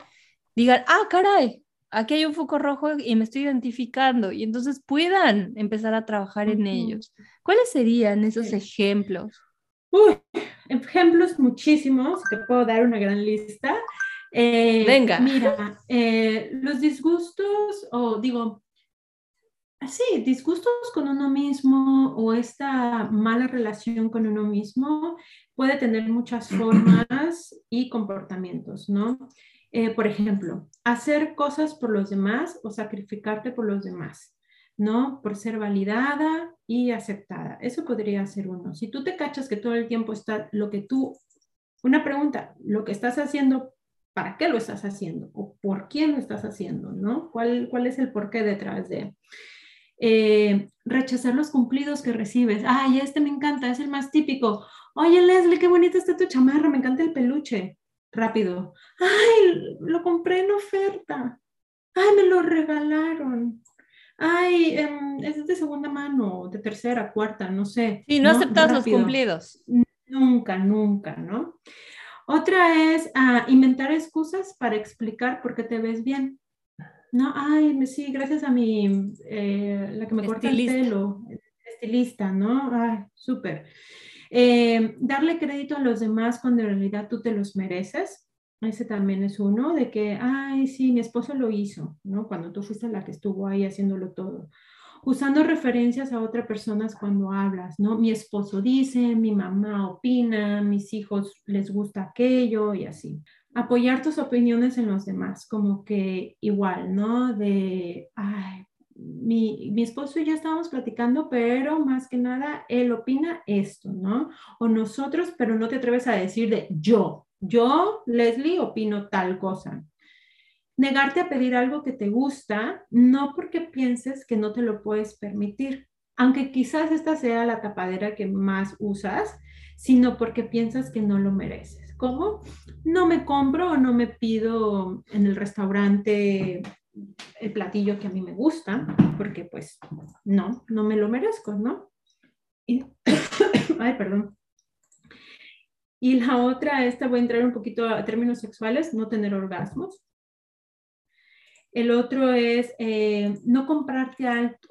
digan, ah, caray, aquí hay un foco rojo y me estoy identificando, y entonces puedan empezar a trabajar en ellos. ¿Cuáles serían esos ejemplos? Uy, ejemplos muchísimos, te puedo dar una gran lista. Eh, Venga. Mira, eh, los disgustos, o digo, sí, disgustos con uno mismo o esta mala relación con uno mismo puede tener muchas formas y comportamientos, ¿no? Eh, por ejemplo, hacer cosas por los demás o sacrificarte por los demás, ¿no? Por ser validada y aceptada. Eso podría ser uno. Si tú te cachas que todo el tiempo está lo que tú, una pregunta, lo que estás haciendo, ¿para qué lo estás haciendo? ¿O por quién lo estás haciendo? ¿No? ¿Cuál, cuál es el porqué detrás de? Eh, rechazar los cumplidos que recibes. Ay, este me encanta, es el más típico. Oye, Leslie, qué bonita está tu chamarra, me encanta el peluche rápido. Ay, lo compré en oferta. Ay, me lo regalaron. Ay, em, es de segunda mano, de tercera, cuarta, no sé. Y no, aceptas los cumplidos. Nunca, nunca, ¿no? Otra es ah, inventar excusas para explicar por qué te ves bien. No, ay, sí, gracias a mi, eh, la que me corta el pelo, estilista, ¿no? Ay, súper. Eh, darle crédito a los demás cuando en realidad tú te los mereces. Ese también es uno de que, ay, sí, mi esposo lo hizo, ¿no? Cuando tú fuiste la que estuvo ahí haciéndolo todo. Usando referencias a otras personas cuando hablas, ¿no? Mi esposo dice, mi mamá opina, mis hijos les gusta aquello y así. Apoyar tus opiniones en los demás, como que igual, ¿no? De, ay, mi, mi, esposo y yo estábamos platicando, pero más que nada, él opina esto, ¿no? O nosotros, pero no te atreves a decir de yo, yo, Leslie, opino tal cosa. Negarte a pedir algo que te gusta, no porque pienses que no te lo puedes permitir, aunque quizás esta sea la tapadera que más usas, sino porque piensas que no lo mereces. ¿Cómo? No me compro o no me pido en el restaurante el platillo que a mí me gusta, porque pues no, no me lo merezco, ¿no? ay, perdón. Y la otra, esta voy a entrar un poquito a términos sexuales, no tener orgasmos. El otro es eh, no comprarte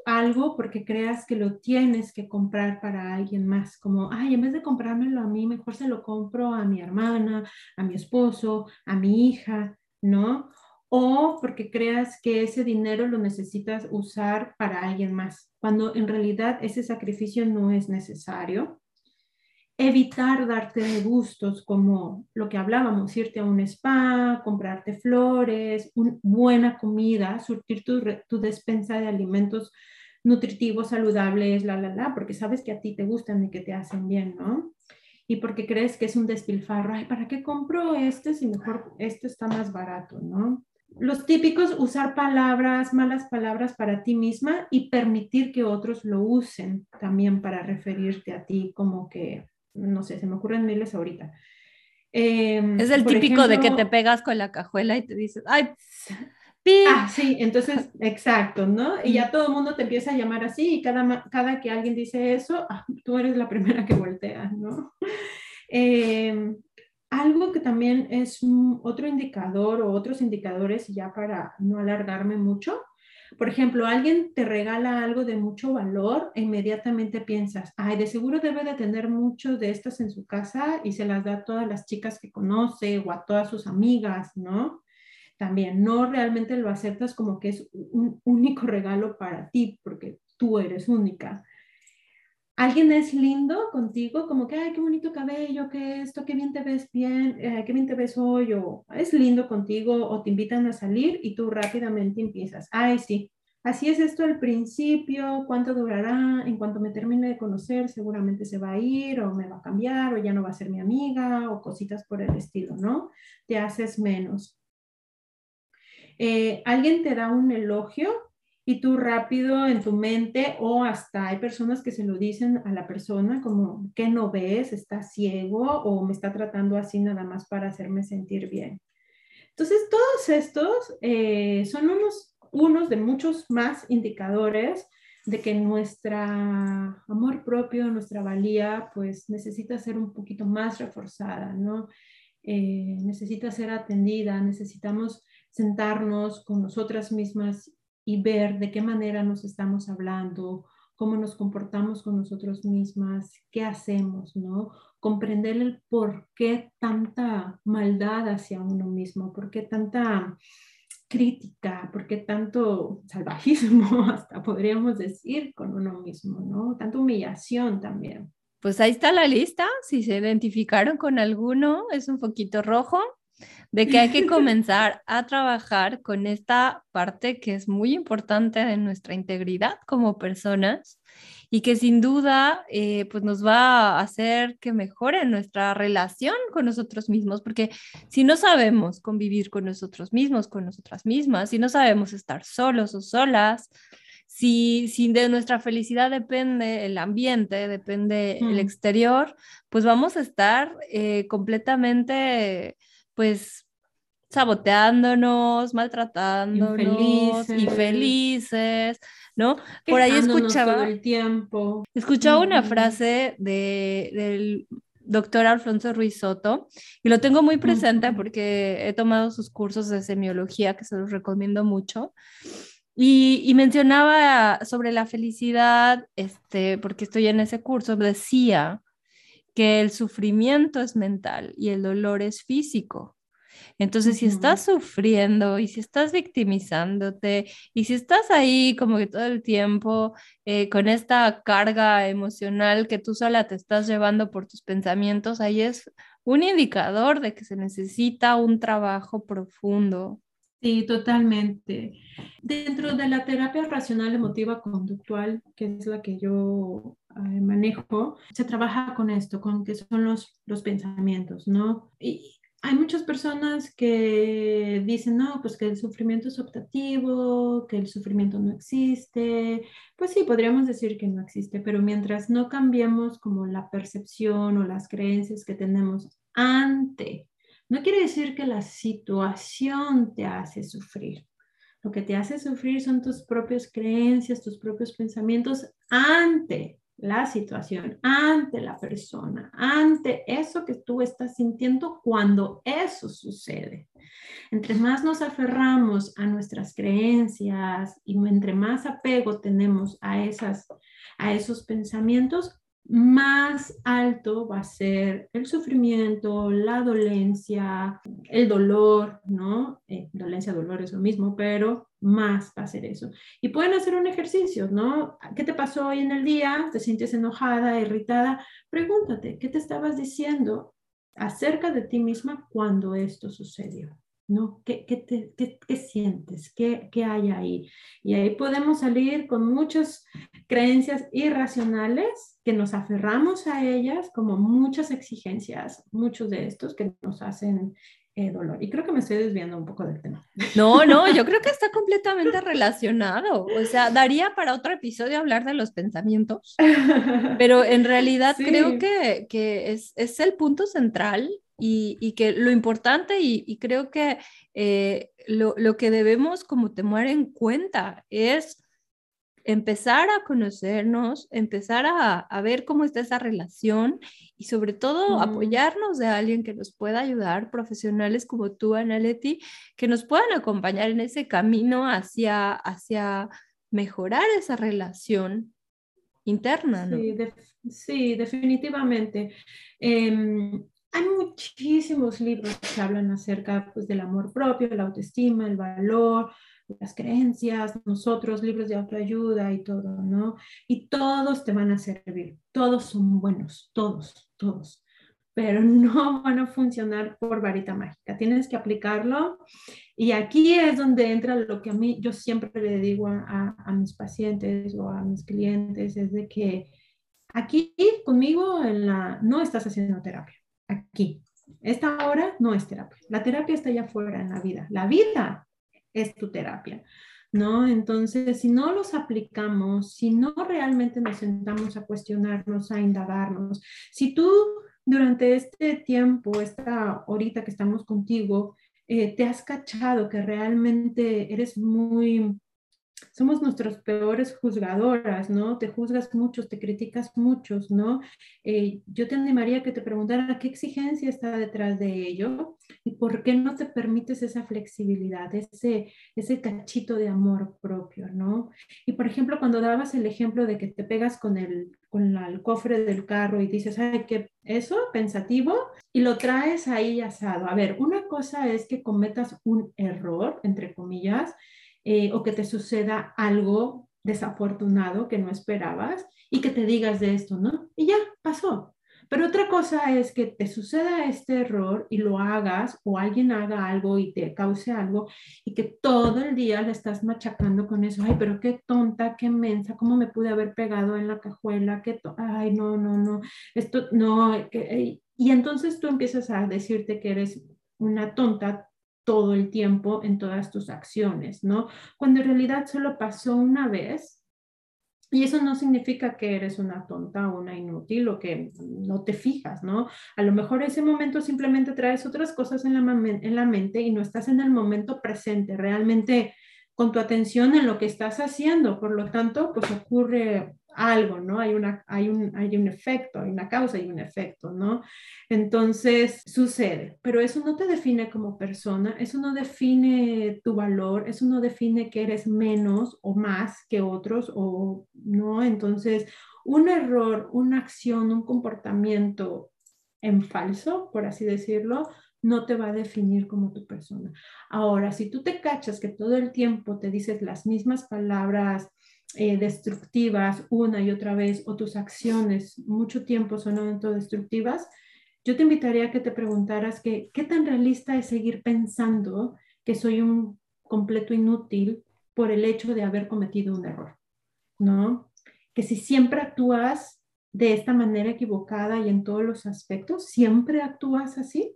algo porque creas que lo tienes que comprar para alguien más, como, ay, en vez de comprármelo a mí, mejor se lo compro a mi hermana, a mi esposo, a mi hija, ¿no? O porque creas que ese dinero lo necesitas usar para alguien más, cuando en realidad ese sacrificio no es necesario. Evitar darte gustos como lo que hablábamos, irte a un spa, comprarte flores, buena comida, surtir tu, tu despensa de alimentos nutritivos, saludables, la, la, la, porque sabes que a ti te gustan y que te hacen bien, ¿no? y porque crees que es un despilfarro, ay, ¿para qué compro este si mejor este está más barato, ¿no? Los típicos, usar palabras, malas palabras para ti misma y permitir que otros lo usen también para referirte a ti, como que, no sé, se me ocurren miles ahorita. Em, es el típico de que te pegas con la cajuela y te dices, ay, Ah, sí, entonces, exacto, ¿no? Y ya todo el mundo te empieza a llamar así y cada, cada que alguien dice eso, ah, tú eres la primera que voltea, ¿no? Eh, algo que también es otro indicador o otros indicadores, ya para no alargarme mucho, Por ejemplo, alguien te regala algo de mucho valor e inmediatamente piensas, ay, de seguro debe de tener muchos de estas en su casa y se las da a todas las chicas que conoce o a todas sus amigas, ¿no? También no realmente lo aceptas como que es un único regalo para ti porque tú eres única alguien es lindo contigo, como que, ay, qué bonito cabello, qué esto, qué bien te ves bien, eh, qué bien te ves hoy, o es lindo contigo, o te invitan a salir y tú rápidamente empiezas, ay, sí, así es esto al principio, cuánto durará, en cuanto me termine de conocer, seguramente se va a ir, o me va a cambiar, o ya no va a ser mi amiga, o cositas por el estilo, ¿no? Te haces menos. Eh, alguien te da un elogio y tú rápido en tu mente o hasta hay personas que se lo dicen a la persona como que no ves, está ciego o me está tratando así nada más para hacerme sentir bien. Entonces, todos estos eh, son unos, unos de muchos más indicadores de que nuestra amor propio, nuestra valía, pues necesita ser un poquito más reforzada, ¿no? Eh, necesita ser atendida, necesitamos sentarnos con nosotras mismas y ver de qué manera nos estamos hablando, cómo nos comportamos con nosotros mismas, qué hacemos, ¿no? Comprender el por qué tanta maldad hacia uno mismo, por qué tanta crítica, por qué tanto salvajismo, hasta podríamos decir, con uno mismo, ¿no? Tanta humillación también. Pues ahí está la lista, si se identificaron con alguno, es un poquito rojo, de que hay que comenzar a trabajar con esta parte que es muy importante de nuestra integridad como personas y que sin duda eh, pues nos va a hacer que mejore nuestra relación con nosotros mismos, porque si no sabemos convivir con nosotros mismos, con nosotras mismas, si no sabemos estar solos o solas, si, si, de nuestra felicidad depende el ambiente, depende el mm. exterior, pues vamos a estar eh, completamente pues saboteándonos, maltratándonos, y felices, ¿no? Por ahí escuchaba el tiempo. Escuchaba una frase de, del doctor Alfonso Ruiz Soto y lo tengo muy presente porque he tomado sus cursos de semiología que se los recomiendo mucho. Y, y, mencionaba sobre la felicidad, este, porque estoy en ese curso, decía que el sufrimiento es mental y el dolor es físico. Entonces, si estás sufriendo y si estás victimizándote y si estás ahí como que todo el tiempo eh, con esta carga emocional que tú sola te estás llevando por tus pensamientos, ahí es un indicador de que se necesita un trabajo profundo. Sí, totalmente. Dentro de la terapia racional emotiva conductual, que es la que yo eh, manejo, se trabaja con esto, con que son los, los pensamientos, ¿no? Y hay muchas personas que dicen, no, pues que el sufrimiento es optativo, que el sufrimiento no existe. Pues sí, podríamos decir que no existe, pero mientras no cambiemos como la percepción o las creencias que tenemos ante, no quiere decir que la situación te hace sufrir. Lo que te hace sufrir son tus propias creencias, tus propios pensamientos ante la situación, ante la persona, ante eso que tú estás sintiendo cuando eso sucede. Entre más nos aferramos a nuestras creencias y entre más apego tenemos a, esas, a esos pensamientos, más alto va a ser el sufrimiento, la dolencia, el dolor, ¿no? Eh, dolencia, dolor es lo mismo, pero más va a ser eso. Y pueden hacer un ejercicio, ¿no? ¿Qué te pasó hoy en el día? ¿Te sientes enojada, irritada? Pregúntate, ¿qué te estabas diciendo acerca de ti misma cuando esto sucedió? ¿No? ¿Qué, qué, sientes? ¿Qué, ¿Qué, hay ahí? Y ahí podemos salir con muchas creencias irracionales que nos aferramos a ellas como muchas exigencias, muchos de estos que nos hacen eh, dolor. Y creo que me estoy desviando un poco del tema. No, no, yo creo que está completamente relacionado. O sea, daría para otro episodio hablar de los pensamientos, pero en realidad creo que, que es, es el punto central y, que lo importante y, creo que eh, lo, que debemos como tomar en cuenta es empezar a conocernos, empezar a, ver cómo está esa relación y sobre todo apoyarnos de alguien que nos pueda ayudar, profesionales como tú, Analeti, que nos puedan acompañar en ese camino hacia, hacia mejorar esa relación interna. ¿no? Sí, definitivamente. Em, hay muchísimos libros que hablan acerca pues, del amor propio, la autoestima, el valor, las creencias, nosotros, libros de autoayuda y todo, ¿no? Y todos te van a servir, todos son buenos, todos, todos, pero no van a funcionar por varita mágica, tienes que aplicarlo y aquí es donde entra lo que a mí, yo siempre le digo a, a, mis pacientes o a mis clientes, es de que aquí conmigo en la, no estás haciendo terapia, aquí. Esta hora no es terapia. La terapia está allá afuera en la vida. La vida es tu terapia, ¿no? Entonces, si no los aplicamos, si no realmente nos sentamos a cuestionarnos, a indagarnos, si tú durante este tiempo, esta horita que estamos contigo, eh, te has cachado que realmente eres muy somos nuestros peores juzgadoras, ¿no? Te juzgas muchos, te criticas muchos, ¿no? Eh, yo te animaría a que te preguntara qué exigencia está detrás de ello y por qué no te permites esa flexibilidad, ese, ese cachito de amor propio, ¿no? Y por ejemplo, cuando dabas el ejemplo de que te pegas con el, con el cofre del carro y dices, ay, ¿qué eso? Pensativo, y lo traes ahí asado. A ver, una cosa es que cometas un error, entre comillas, eh, o que te suceda algo desafortunado que no esperabas y que te digas de esto, ¿no? Y ya pasó. Pero otra cosa es que te suceda este error y lo hagas o alguien haga algo y te cause algo y que todo el día le estás machacando con eso. Ay, pero qué tonta, qué mensa, cómo me pude haber pegado en la cajuela, qué ay, no, no, no, esto no. y entonces tú empiezas a decirte que eres una tonta todo el tiempo en todas tus acciones, ¿no? Cuando en realidad solo pasó una vez y eso no significa que eres una tonta o una inútil o que no te fijas, ¿no? A lo mejor ese momento simplemente traes otras cosas en la, en la mente y no estás en el momento presente, realmente con tu atención en lo que estás haciendo. Por lo tanto, pues ocurre algo, ¿no? Hay, hay, un, hay un efecto, hay una causa y un efecto, ¿no? Entonces sucede, pero eso no te define como persona, eso no define tu valor, eso no define que eres menos o más que otros o no. Entonces, un error, una acción, un comportamiento en falso, por así decirlo, no te va a definir como tu persona. Ahora, si tú te cachas que todo el tiempo te dices las mismas palabras, eh, destructivas una y otra vez o tus acciones mucho tiempo son autodestructivas, yo te invitaría a que te preguntaras que, qué tan realista es seguir pensando que soy un completo inútil por el hecho de haber cometido un error, ¿no? Que si siempre actúas de esta manera equivocada y en todos los aspectos, siempre actúas así.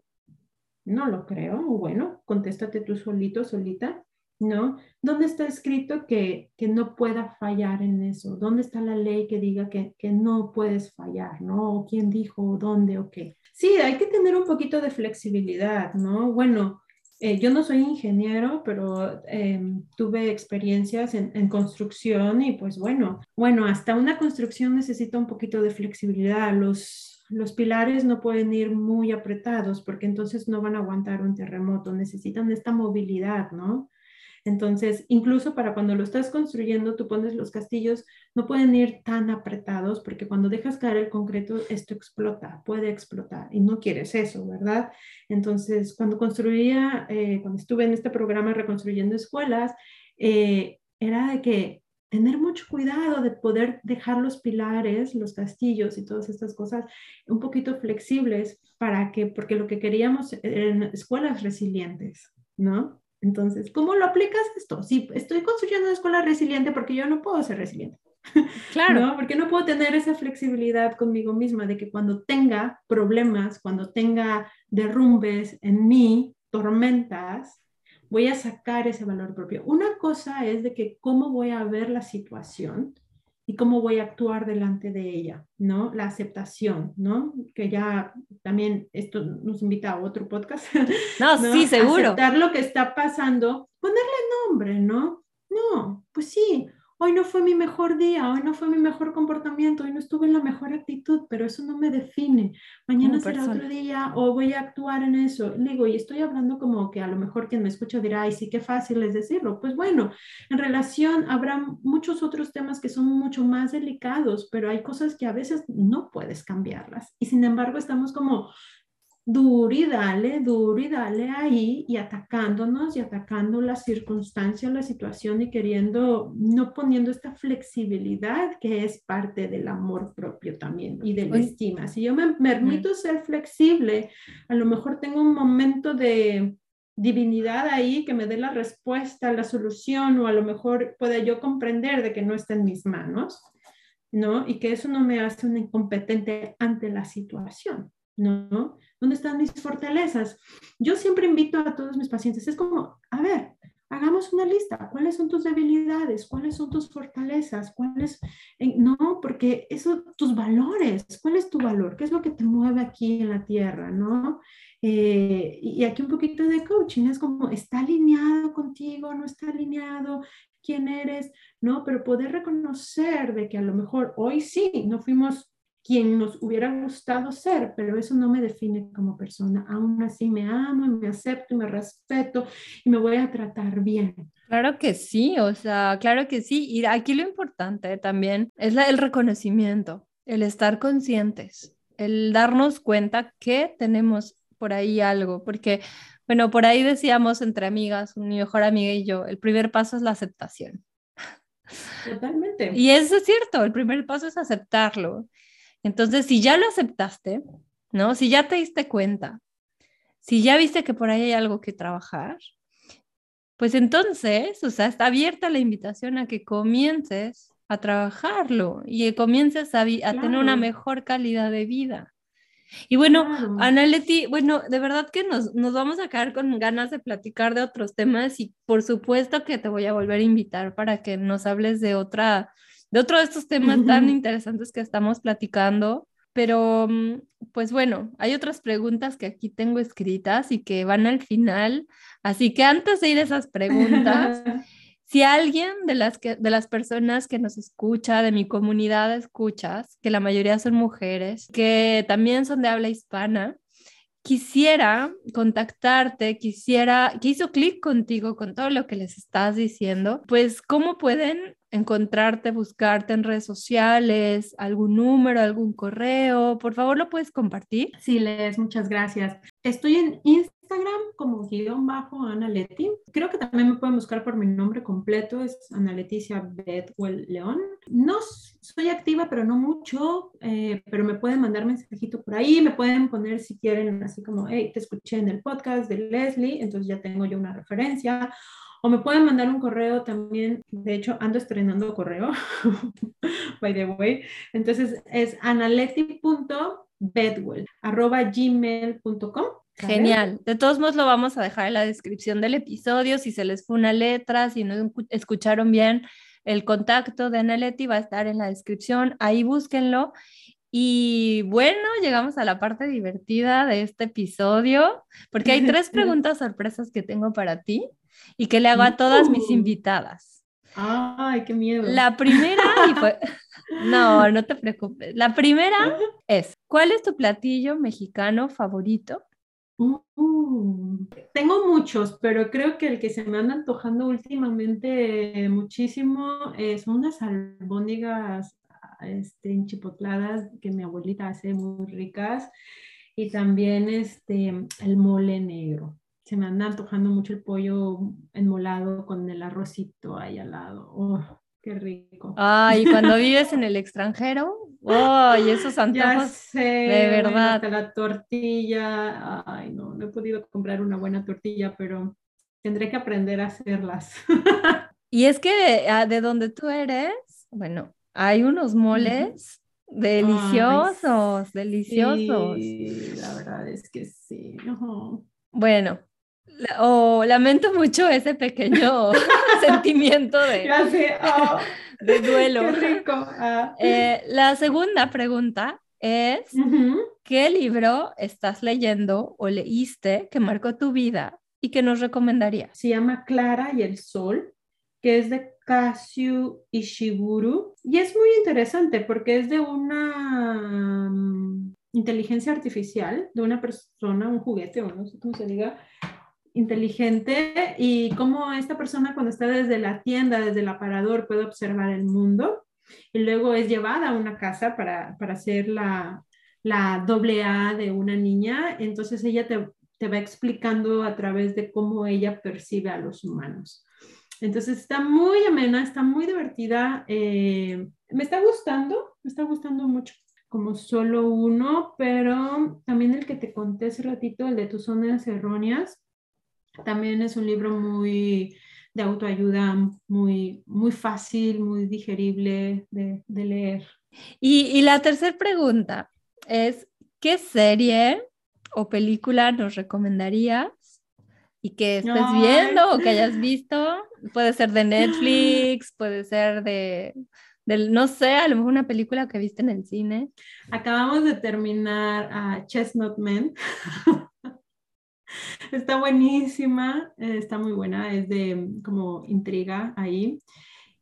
No lo creo. Bueno, contéstate tú solito, solita. ¿No? ¿Dónde está escrito que, no pueda fallar en eso? ¿Dónde está la ley que diga que, no puedes fallar, ¿no? ¿Quién dijo dónde o qué? Sí, hay que tener un poquito de flexibilidad, ¿no? Bueno, eh, yo no soy ingeniero, pero em, tuve experiencias en, en, construcción y pues bueno, bueno, hasta una construcción necesita un poquito de flexibilidad. Los, los pilares no pueden ir muy apretados porque entonces no van a aguantar un terremoto, necesitan esta movilidad, ¿no? Entonces, incluso para cuando lo estás construyendo, tú pones los castillos, no pueden ir tan apretados porque cuando dejas caer el concreto, esto explota, puede explotar y no quieres eso, ¿verdad? Entonces, cuando construía, eh, cuando estuve en este programa reconstruyendo escuelas, eh, era de que tener mucho cuidado de poder dejar los pilares, los castillos y todas estas cosas un poquito flexibles para que, porque lo que queríamos eran escuelas resilientes, ¿no? Entonces, ¿cómo lo aplicas esto? Si estoy construyendo una escuela resiliente porque yo no puedo ser resiliente. Claro. ¿no? Porque no puedo tener esa flexibilidad conmigo misma de que cuando tenga problemas, cuando tenga derrumbes en mí, tormentas, voy a sacar ese valor propio. Una cosa es de que cómo voy a ver la situación y cómo voy a actuar delante de ella, ¿no? La aceptación, ¿no? Que ya también esto nos invita a otro podcast. No, sí, seguro. Aceptar lo que está pasando, ponerle nombre, ¿no? No, pues sí. Hoy no fue mi mejor día, hoy no fue mi mejor comportamiento, hoy no estuve en la mejor actitud, pero eso no me define. Mañana será otro día o voy a actuar en eso. Digo, y estoy hablando como que a lo mejor quien me escucha dirá, ay, sí, qué fácil es decirlo. Pues bueno, en relación habrá muchos otros temas que son mucho más delicados, pero hay cosas que a veces no puedes cambiarlas. Y sin embargo, estamos como duro y dale, duro y dale ahí y atacándonos y atacando la circunstancia, la situación y queriendo, no poniendo esta flexibilidad que es parte del amor propio también y de la estima. Si yo me permito ser flexible, a lo mejor tengo un momento de divinidad ahí que me dé la respuesta, la solución o a lo mejor pueda yo comprender de que no está en mis manos, ¿no? Y que eso no me hace un incompetente ante la situación. ¿No? ¿Dónde están mis fortalezas? Yo siempre invito a todos mis pacientes, es como, a ver, hagamos una lista, ¿cuáles son tus debilidades? ¿Cuáles son tus fortalezas? ¿Cuáles? No, porque eso, tus valores, ¿cuál es tu valor? ¿Qué es lo que te mueve aquí en la tierra? ¿No? Eh, y aquí un poquito de coaching, es como, ¿está alineado contigo? ¿No está alineado? ¿Quién eres? ¿No? Pero poder reconocer de que a lo mejor hoy sí, no fuimos quien nos hubiera gustado ser, pero eso no me define como persona. Aún así me amo, me acepto y me respeto y me voy a tratar bien. Claro que sí, o sea, claro que sí. Y aquí lo importante también es el reconocimiento, el estar conscientes, el darnos cuenta que tenemos por ahí algo, porque, bueno, por ahí decíamos entre amigas, mi mejor amiga y yo, el primer paso es la aceptación. Totalmente. Y eso es cierto, el primer paso es aceptarlo. Entonces, si ya lo aceptaste, ¿no? Si ya te diste cuenta, si ya viste que por ahí hay algo que trabajar, pues entonces, o sea, está abierta la invitación a que comiences a trabajarlo y que comiences a, tener una mejor calidad de vida. Y bueno, Analeti, bueno, de verdad que nos, nos vamos a quedar con ganas de platicar de otros temas y por supuesto que te voy a volver a invitar para que nos hables de otra, de otro de estos temas tan interesantes que estamos platicando. Pero, mm, pues bueno, hay otras preguntas que aquí tengo escritas y que van al final. Así que antes de ir a esas preguntas, si alguien de las, que, de las personas que nos escucha, de mi comunidad escuchas, que la mayoría son mujeres, que también son de habla hispana, quisiera contactarte, quisiera, que hizo clic contigo con todo lo que les estás diciendo, pues cómo pueden encontrarte, buscarte en redes sociales, algún número, algún correo, por favor lo puedes compartir. Sí, Les, muchas gracias. Estoy en Instagram Instagram como guion bajo Ana Leti. Creo que también me pueden buscar por mi nombre completo, es Ana Leticia Bedwell León. No soy activa, pero no mucho, eh, pero me pueden mandar mensajito por ahí, me pueden poner si quieren, así como, hey, te escuché en el podcast de Leslie, entonces ya tengo yo una referencia. O me pueden mandar un correo también, de hecho ando estrenando correo, by the way. Entonces es analeti.bedwell, arroba gmail.com. Genial. De todos modos, lo vamos a dejar en la descripción del episodio. Si se les fue una letra, si no escucharon bien el contacto de Aneleti, va a estar en la descripción. Ahí búsquenlo. Y bueno, llegamos a la parte divertida de este episodio, porque hay tres preguntas sorpresas que tengo para ti y que le hago a todas mis uh. invitadas. Ay, qué miedo. La primera, y fue... no, no te preocupes. La primera es, ¿cuál es tu platillo mexicano favorito Uh, tengo muchos, pero creo que el que se me anda antojando últimamente muchísimo son unas albóndigas este, enchipotladas que mi abuelita hace muy ricas y también este, el mole negro. Se me anda antojando mucho el pollo enmolado con el arrocito ahí al lado. Oh, qué rico. Ay, cuando vives en el extranjero, ¡Ay, esos antojos! de verdad. hasta la tortilla. Ay, no, no he podido comprar una buena tortilla, pero tendré que aprender a hacerlas. y es que ah, de donde tú eres, bueno, hay unos moles deliciosos, deliciosos. Sí, la verdad es que sí. Bueno, o lamento mucho ese pequeño sentimiento de, oh, de duelo. Qué rico. Ah. Eh, la segunda pregunta es, ¿qué libro estás leyendo o leíste que marcó tu vida y que nos recomendaría? Se llama Clara y el Sol. que es de Kazu Ishiguro. Y es muy interesante porque es de una mm, inteligencia artificial, de una persona, un juguete, o no sé cómo se diga, inteligente, y cómo esta persona cuando está desde la tienda, desde el aparador, puede observar el mundo. Y luego es llevada a una casa para, para hacer la, la doble A de una niña. Entonces ella te, te va explicando a través de cómo ella percibe a los humanos. Entonces está muy amena, está muy divertida. Eh, me está gustando, me está gustando mucho como solo uno, pero también el que te conté hace ratito, el de tus zonas erróneas, también es un libro muy de autoayuda, muy, muy fácil, muy digerible de, de leer. Y, y la tercera pregunta es, ¿qué serie o película nos recomendarías y que estés viendo o que hayas visto. Puede ser de Netflix, puede ser de, no sé, a lo mejor una película que viste en el cine. Acabamos de terminar a Chestnut Men. está buenísima, eh, está muy buena, es de como intriga ahí.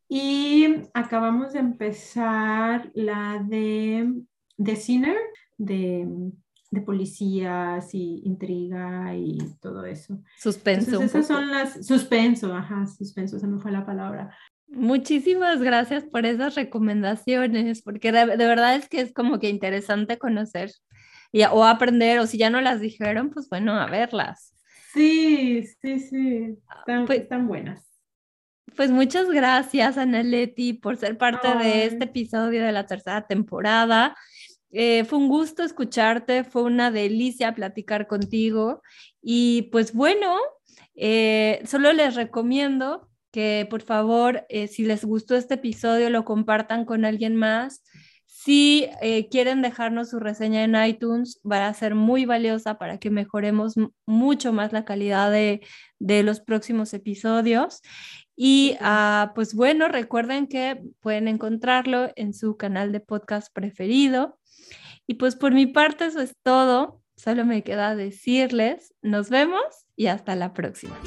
Y acabamos de empezar la de The Sinner, de de policías y intriga y todo eso. Suspenso. esas son las, suspenso, ajá, suspenso, esa no fue la palabra. Muchísimas gracias por esas recomendaciones, porque de, verdad es que es como que interesante conocer y, o aprender, o si ya no las dijeron, pues bueno, a verlas. Sí, sí, sí, están, pues, están buenas. Pues muchas gracias, Leti por ser parte de este episodio de la tercera temporada. Eh, fue un gusto escucharte, fue una delicia platicar contigo y pues bueno, eh, solo les recomiendo que por favor, eh, si les gustó este episodio, lo compartan con alguien más. Si quieren dejarnos su reseña en iTunes, va a ser muy valiosa para que mejoremos mucho más la calidad de, los próximos episodios. Y ah, pues bueno, recuerden que pueden encontrarlo en su canal de podcast preferido. Y pues por mi parte eso es todo. Solo me queda decirles, nos vemos y hasta la próxima.